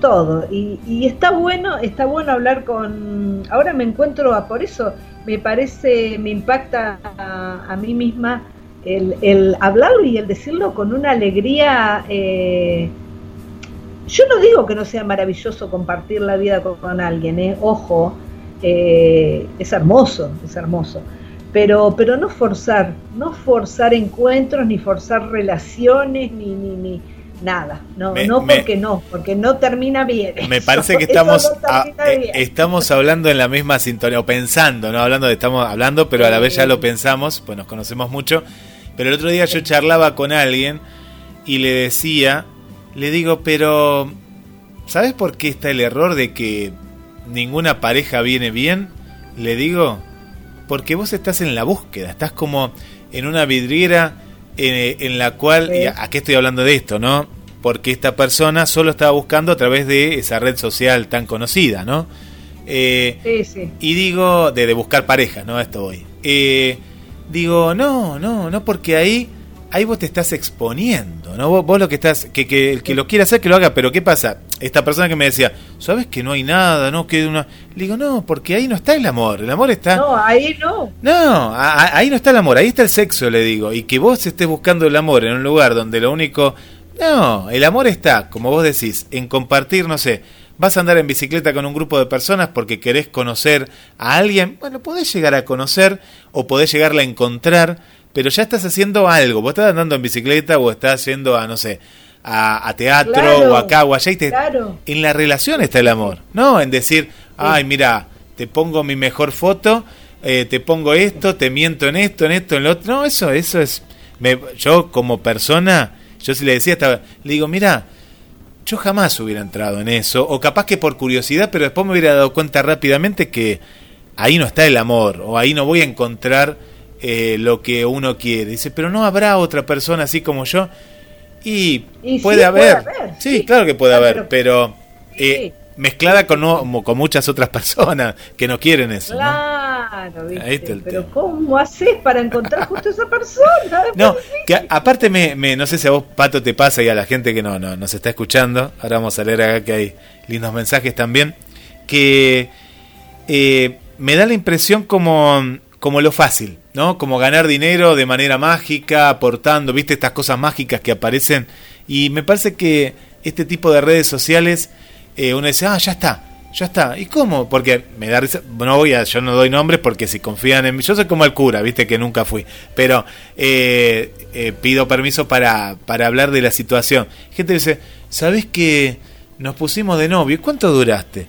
todo. Y, y está bueno, está bueno hablar con. Ahora me encuentro, a- por eso me parece, me impacta a, a mí misma el, el hablarlo y el decirlo con una alegría. eh, yo no digo que no sea maravilloso compartir la vida con, con alguien, eh, ojo, eh, es hermoso, es hermoso pero pero no forzar, no forzar encuentros, ni forzar relaciones, ni, ni, ni nada, no, Me- no me- porque no, porque no termina bien. Me eso, parece que estamos no a- termina eh, estamos hablando en la misma sintonía o pensando, no hablando de estamos hablando, pero a la vez ya lo pensamos, pues nos conocemos mucho. Pero el otro día yo charlaba con alguien y le decía, le digo, pero ¿sabes por qué está el error de que ninguna pareja viene bien? Le digo, porque vos estás en la búsqueda, estás como en una vidriera eh, en, la cual, y a, ¿a qué estoy hablando de esto, no? Porque esta persona solo estaba buscando a través de esa red social tan conocida, ¿no? Eh, Sí, sí. y digo, de, de buscar pareja, ¿no? A esto voy. Eh, digo, no, no, no, porque ahí, ahí vos te estás exponiendo, ¿no? Vos, vos lo que estás, que, que el que lo quiera hacer, que lo haga, pero ¿qué pasa? Esta persona que me decía, ¿sabes que no hay nada, no? Que una... Le digo, no, porque ahí no está el amor, el amor está... No, ahí no. No, a- a- ahí no está el amor, ahí está el sexo, le digo. Y que vos estés buscando el amor en un lugar donde lo único... No, el amor está, como vos decís, en compartir, no sé, vas a andar en bicicleta con un grupo de personas porque querés conocer a alguien. Bueno, podés llegar a conocer o podés llegarla a encontrar, pero ya estás haciendo algo. Vos estás andando en bicicleta o estás yendo a, no sé, a, a teatro Claro, o acá o allá y te, Claro. en la relación está el amor, no en decir, ay, mira, te pongo mi mejor foto, eh, te pongo esto, te miento en esto, en esto, en lo otro. No, eso, eso es. me- yo como persona, yo si le decía, estaba, le digo, mira, yo jamás hubiera entrado en eso, o capaz que por curiosidad, pero después me hubiera dado cuenta rápidamente que ahí no está el amor, o ahí no voy a encontrar eh, lo que uno quiere. Dice, pero no habrá otra persona así como yo. Y, Y sí, puede, haber. puede haber, Sí, sí. claro que puede haber, pero eh, mezclada con, con muchas otras *laughs* personas que no quieren eso. ¿no? Claro, ¿viste? Ahí está el pero tema. ¿cómo haces para encontrar justo esa persona? *laughs* Es No, muy que a- aparte me, me- no sé si a vos, Pato, te pasa y a la gente que no, no nos está escuchando, ahora vamos a leer acá que hay lindos mensajes también, que eh, me da la impresión como, como lo fácil, ¿no? Como ganar dinero de manera mágica, aportando, viste, estas cosas mágicas que aparecen. Y me parece que este tipo de redes sociales, eh, uno dice, ah, ya está, Ya está. ¿Y cómo? Porque me da risa. No voy a, yo no doy nombres porque si confían en mí, yo soy como el cura, viste que nunca fui. Pero eh, eh, pido permiso para, para hablar de la situación. Gente dice, ¿sabés que nos pusimos de novio? ¿Y cuánto duraste?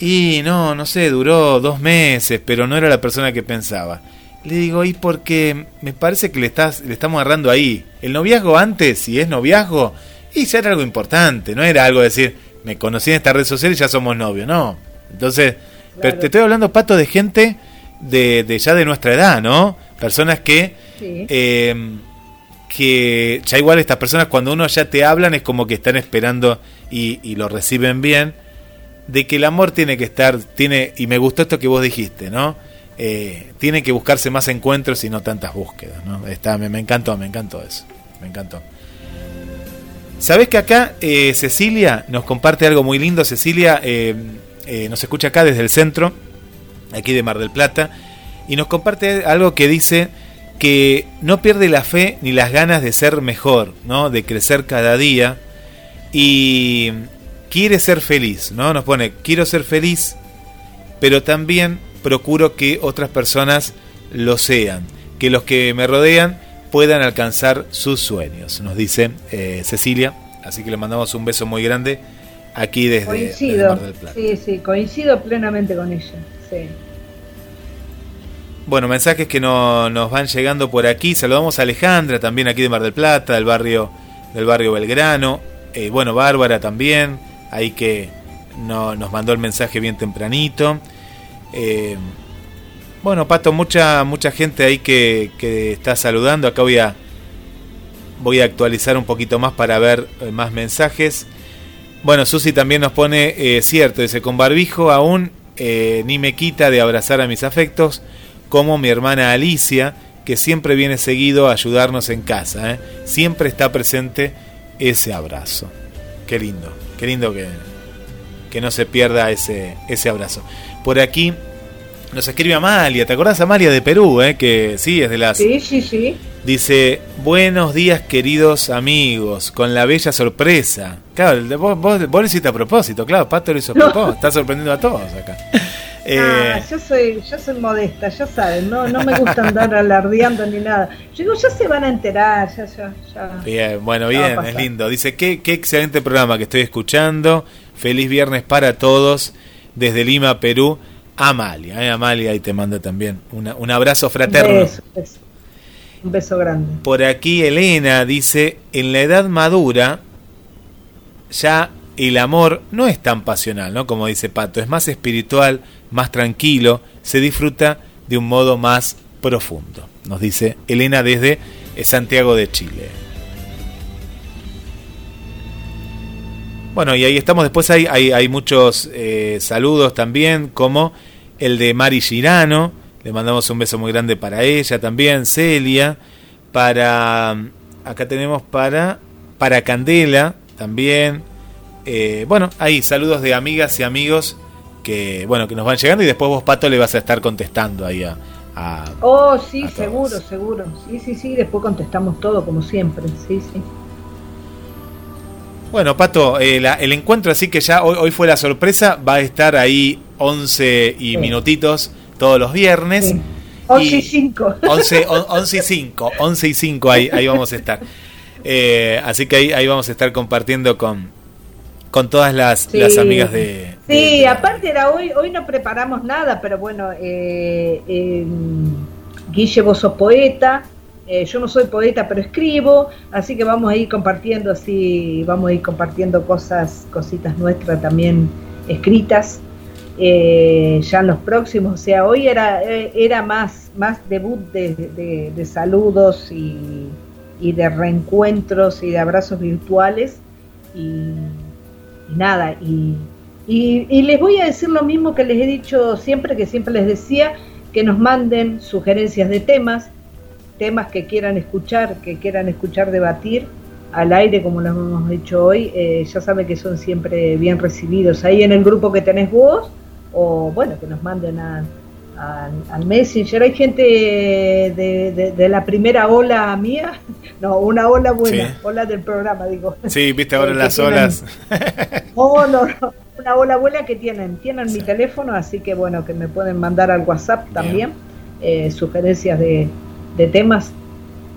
Y no, no sé, duró dos meses, pero no era la persona que pensaba. Le digo, y porque me parece que le, estás, le estamos agarrando ahí. El noviazgo antes, si es noviazgo, y ya era algo importante, no era algo de decir, me conocí en esta red social y ya somos novios, no. Entonces, pero te estoy hablando, Pato, de gente de, de ya de nuestra edad, ¿no? Personas que, Sí. eh, que ya igual estas personas cuando uno ya te hablan es como que están esperando y, y lo reciben bien, de que el amor tiene que estar, tiene, y me gustó esto que vos dijiste, ¿no? Eh, tiene que buscarse más encuentros y no tantas búsquedas, ¿no? Está, me, me encantó, me encantó eso, me encantó. Sabés que acá eh, Cecilia nos comparte algo muy lindo. Cecilia eh, eh, nos escucha acá desde el centro, aquí de Mar del Plata, y nos comparte algo que dice que no pierde la fe ni las ganas de ser mejor, ¿no? De crecer cada día y quiere ser feliz, ¿no? Nos pone, quiero ser feliz, pero también procuro que otras personas lo sean, que los que me rodean puedan alcanzar sus sueños, nos dice eh, Cecilia. Así que le mandamos un beso muy grande aquí desde, desde Coincido, Mar del Plata. sí, sí, coincido plenamente con ella. Sí. Bueno, mensajes que no, nos van llegando por aquí. Saludamos a Alejandra también aquí de Mar del Plata, del barrio, del barrio Belgrano. Eh, bueno, Bárbara también, ahí que no, nos mandó el mensaje bien tempranito. Eh, bueno, Pato, mucha, mucha gente ahí que, que está saludando. Acá voy a, voy a actualizar un poquito más para ver eh, más mensajes. Bueno, Susi también nos pone, eh, cierto, dice, con barbijo aún eh, ni me quita de abrazar a mis afectos, como mi hermana Alicia, que siempre viene seguido a ayudarnos en casa. ¿eh? Siempre está presente ese abrazo. Qué lindo, qué lindo que, que no se pierda ese, ese abrazo. Por aquí nos escribe Amalia, ¿te acordás Amalia de Perú? Eh? Que sí, es de las... Sí, sí, sí. Dice, buenos días queridos amigos, con la bella sorpresa. Claro, vos, vos, vos lo hiciste a propósito, claro, Pato lo hizo a No. propósito, está sorprendiendo a todos acá. *laughs* Eh, Ah, yo soy, yo soy modesta, ya saben, no, no me gusta andar *laughs* alardeando ni nada. Yo digo, ya se van a enterar, ya, ya, ya. Bien, bueno, bien, es lindo. Dice, qué, qué excelente programa que estoy escuchando. Feliz viernes para todos desde Lima, Perú. Amalia, eh, Amalia, y te manda también una- un abrazo fraterno. beso, un beso. Un beso grande. Por aquí Elena dice, en la edad madura ya el amor no es tan pasional, ¿no? Como dice Pato, es más espiritual, más tranquilo, se disfruta de un modo más profundo, nos dice Elena desde Santiago de Chile. Bueno, y ahí estamos, después hay, hay, hay muchos eh, saludos también, como el de Mari Girano, le mandamos un beso muy grande para ella también, Celia, para, acá tenemos para, para Candela también, eh, bueno, ahí saludos de amigas y amigos que, bueno, que nos van llegando y después vos, Pato, le vas a estar contestando ahí a... a- Oh, sí, seguro, seguro. Sí, sí, sí, después contestamos todo como siempre. Sí, sí. Bueno, Pato, eh, la- el encuentro así que ya hoy, hoy fue la sorpresa, va a estar ahí 11 y Sí. minutitos todos los viernes. Sí. 11 y 5. 11, on- 11 y 5, 11 y 5 ahí, ahí vamos a estar. Eh, así que ahí, ahí vamos a estar compartiendo con, con todas las, Sí. las amigas de... Sí, de- de- aparte era hoy, hoy no preparamos nada, pero bueno, eh, eh, Guille, vos sos poeta, eh, yo no soy poeta, pero escribo, así que vamos a ir compartiendo así, vamos a ir compartiendo cosas, cositas nuestras también escritas. eh, ya en los próximos, o sea, hoy era, eh, era más, más debut de, de- saludos y, y de reencuentros y de abrazos virtuales y, y nada, y, y les voy a decir lo mismo que les he dicho siempre, que siempre les decía, que nos manden sugerencias de temas, temas que quieran escuchar, que quieran escuchar debatir al aire como lo hemos hecho hoy, eh, ya saben que son siempre bien recibidos ahí en el grupo que tenés vos, o bueno, que nos manden a- a- al Messenger. Hay gente de, de- de la primera ola mía, *laughs* no, una ola buena, Sí. ola del programa, digo. Sí, viste ahora *laughs* Eh, las tienen- olas. *laughs* Oh, no, no. una hola abuela que tienen, tienen mi teléfono, así que bueno, que me pueden mandar al WhatsApp también eh, sugerencias de, de temas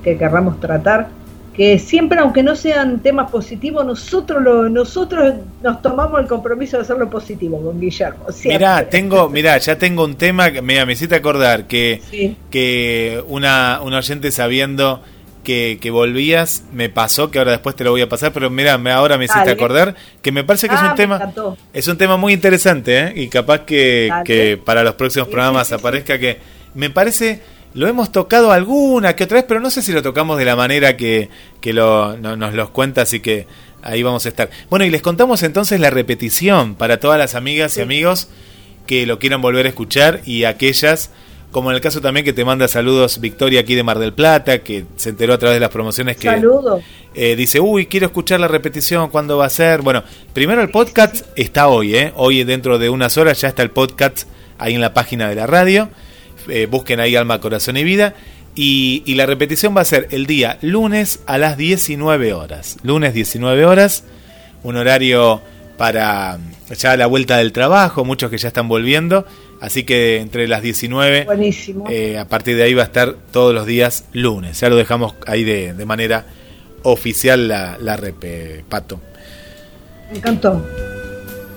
que querramos tratar que siempre, aunque no sean temas positivos, nosotros lo, nosotros nos tomamos el compromiso de hacerlo positivo con Guillermo. siempre. Mirá, *laughs* tengo, mirá, ya tengo un tema que mira, me hiciste acordar que, Sí. que una, un oyente sabiendo que, que volvías me pasó, que ahora después te lo voy a pasar, pero mira, ahora me hiciste Dale. acordar que me parece que es Ah, un tema encantó. es un tema muy interesante, ¿eh? Y capaz que, que para los próximos Sí, programas sí. aparezca que me parece lo hemos tocado alguna que otra vez, pero no sé si lo tocamos de la manera que, que lo, no- nos los cuenta, así que ahí vamos a estar. Bueno, y les contamos entonces la repetición para todas las amigas y amigos que lo quieran volver a escuchar y aquellas, como en el caso también que te manda saludos Victoria aquí de Mar del Plata, que se enteró a través de las promociones que eh, dice, uy, quiero escuchar la repetición, ¿cuándo va a ser? Bueno, primero el podcast está hoy, ¿eh? Hoy dentro de unas horas ya está el podcast ahí en la página de la radio. Eh, busquen ahí Alma, Corazón y Vida. Y, y la repetición va a ser el día lunes a las 19 horas. Lunes 19 horas, un horario para mm, ya la vuelta del trabajo, muchos que ya están volviendo. Así que entre las 19 Buenísimo. eh, a partir de ahí va a estar todos los días lunes. Ya lo dejamos ahí de, de manera oficial la, la rep, eh, Pato. Me encantó.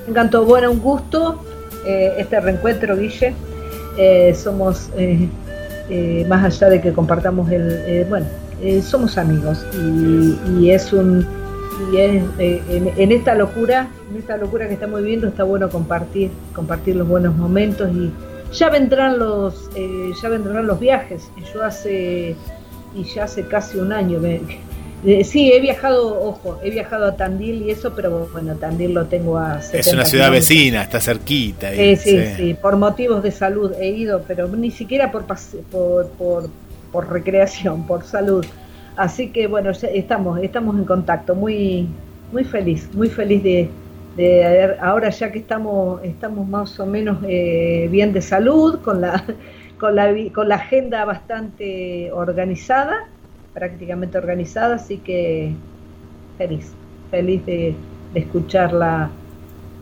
Me encantó. Bueno, un gusto eh, este reencuentro, Guille. Eh, somos, eh, eh, más allá de que compartamos el. eh, bueno, somos amigos y, y es un. Y es, en, en esta locura, en esta locura que estamos viviendo, está bueno compartir, compartir los buenos momentos y ya vendrán los, ya vendrán los viajes. Yo hace, y ya hace casi un año que, eh, sí, he viajado, ojo, he viajado a Tandil y eso, pero bueno, Tandil lo tengo a 70 Es una ciudad kilómetros. vecina, está cerquita. Sí, ahí, sí, sí, por motivos de salud he ido, pero ni siquiera por, por, por, por recreación, por salud. Así que bueno, ya estamos, estamos en contacto, muy, muy feliz, muy feliz de, de haber, ahora ya que estamos, estamos más o menos eh, bien de salud, con la, *laughs* con la, con la agenda bastante organizada, prácticamente organizada, así que feliz, feliz de, de escuchar la,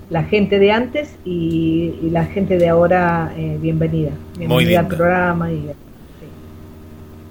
la gente de antes y, y la gente de ahora, eh, bienvenida. Bienvenida al programa. Y,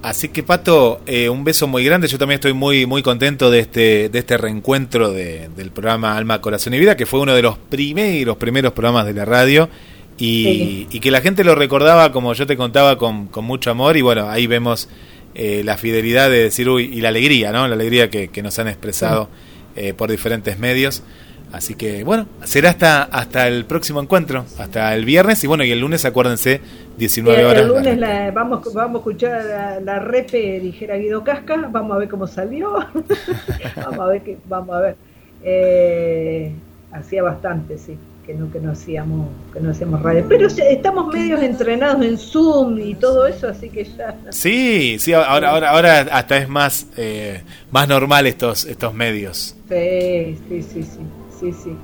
Así que Pato, eh, un beso muy grande. Yo también estoy muy muy contento de este de este reencuentro de- del programa Alma, Corazón y Vida, que fue uno de los primeros primeros programas de la radio y, Sí. y que la gente lo recordaba como yo te contaba con, con mucho amor y bueno ahí vemos eh, la fidelidad de decir uy y la alegría, ¿no? La alegría que, que nos han expresado eh, por diferentes medios. Así que bueno, será hasta hasta el próximo encuentro, hasta el viernes y bueno y el lunes acuérdense 19 Eh, horas. el lunes la- la- vamos, vamos a escuchar la, la repe, dijera Guido Casca, vamos a ver cómo salió. *laughs* vamos a ver, que, vamos a ver. Eh, hacía bastante, sí, que no, que no hacíamos, que no hacíamos radio. Pero ya estamos medios entrenados en Zoom y todo eso, así que ya. Sí, sí, ahora, ahora, ahora hasta es más, eh, más normal estos, estos medios. Sí, sí, sí, sí, sí, sí.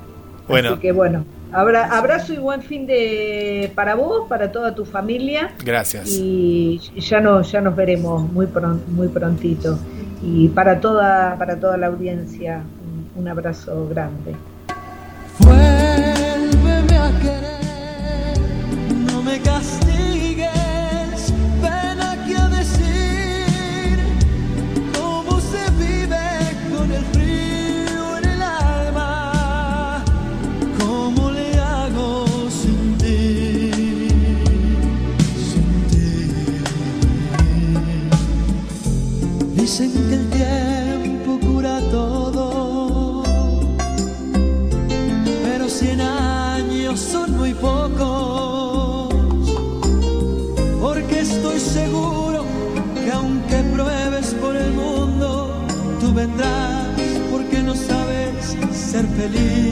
Bueno. Así que bueno, abra- abrazo y buen fin de para vos, para toda tu familia. Gracias. y ya no ya nos veremos muy pron- muy prontito y para toda para toda la audiencia un, un abrazo grande Dicen que el tiempo muy pocos, porque estoy seguro que aunque pruebes por el mundo, tú vendrás, porque no sabes ser feliz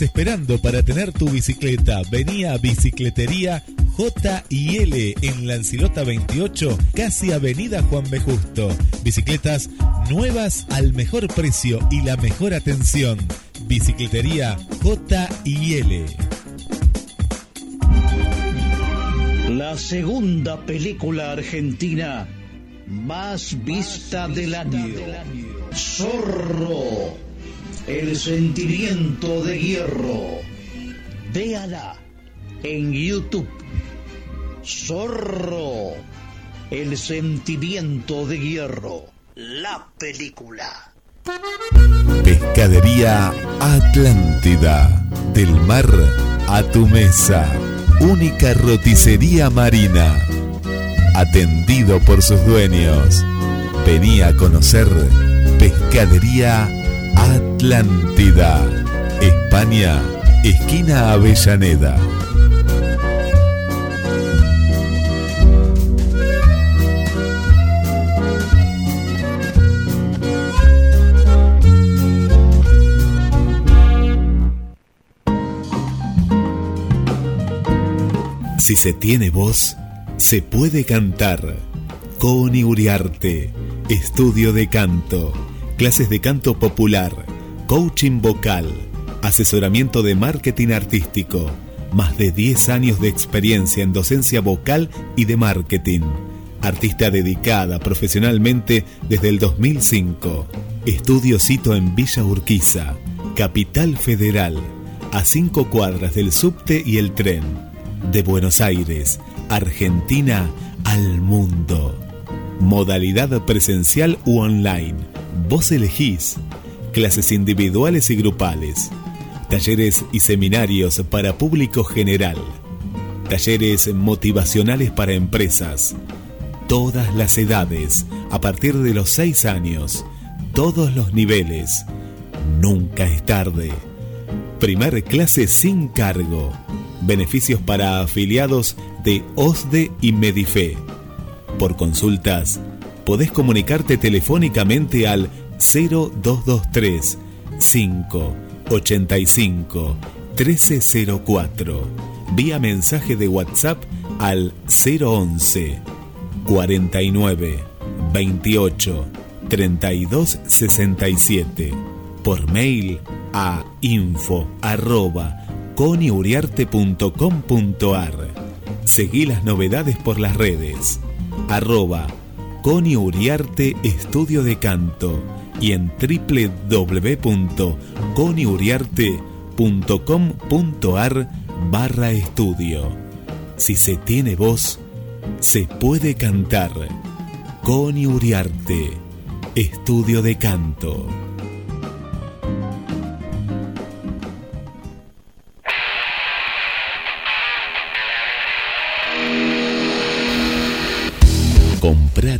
¿Qué estás esperando para tener tu bicicleta? Vení a Bicicletería J y L en Lancilota 28, casi Avenida Juan B. Justo. Bicicletas nuevas al mejor precio y la mejor atención. Bicicletería J y L. La segunda película argentina más vista del año. Zorro, el sentimiento de hierro. Véala en YouTube. Zorro, el sentimiento de hierro. La película. Pescadería Atlántida. Del mar a tu mesa. Única roticería marina. Atendido por sus dueños. Venía a conocer Pescadería Atlántida. España, esquina Avellaneda. Si se tiene voz, se puede cantar. Coni Uriarte, estudio de canto, clases de canto popular, coaching vocal, asesoramiento de marketing artístico, más de 10 años de experiencia en docencia vocal y de marketing. Artista dedicada profesionalmente desde el 2005. Estudio cito en Villa Urquiza, Capital Federal, a cinco cuadras del subte y el tren. De Buenos Aires, Argentina al mundo. Modalidad presencial u online. Vos elegís. Clases individuales y grupales. Talleres y seminarios para público general. Talleres motivacionales para empresas. Todas las edades, a partir de los 6 años. Todos los niveles. Nunca es tarde. Primer clase sin cargo. Beneficios para afiliados de OSDE y Medife. Por consultas, podés comunicarte telefónicamente al 0223 585 1304. Vía mensaje de WhatsApp al 011 49 28 32 67. Por mail a info arroba coniuriarte.com.ar. Seguí las novedades por las redes. Arroba Coni Uriarte Estudio de Canto y en www.coniuriarte.com.ar barra estudio. Si se tiene voz, se puede cantar. Coni Uriarte Estudio de Canto.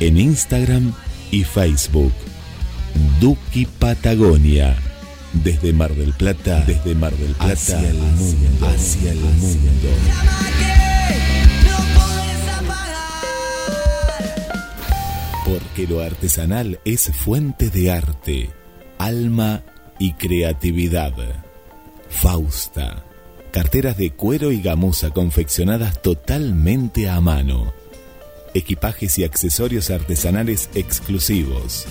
en Instagram y Facebook. Duki Patagonia. Desde Mar del Plata, desde Mar del Plata hacia el mundo, hacia el mundo. Porque lo artesanal es fuente de arte, alma y creatividad. Fausta. Carteras de cuero y gamuza confeccionadas totalmente a mano. Equipajes y accesorios artesanales exclusivos.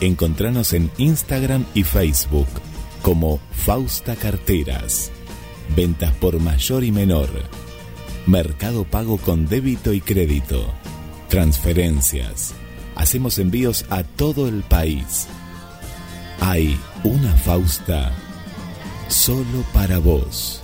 Encontranos en Instagram y Facebook como Fausta Carteras. Ventas por mayor y menor. Mercado pago con débito y crédito. Transferencias. Hacemos envíos a todo el país. Hay una Fausta solo para vos.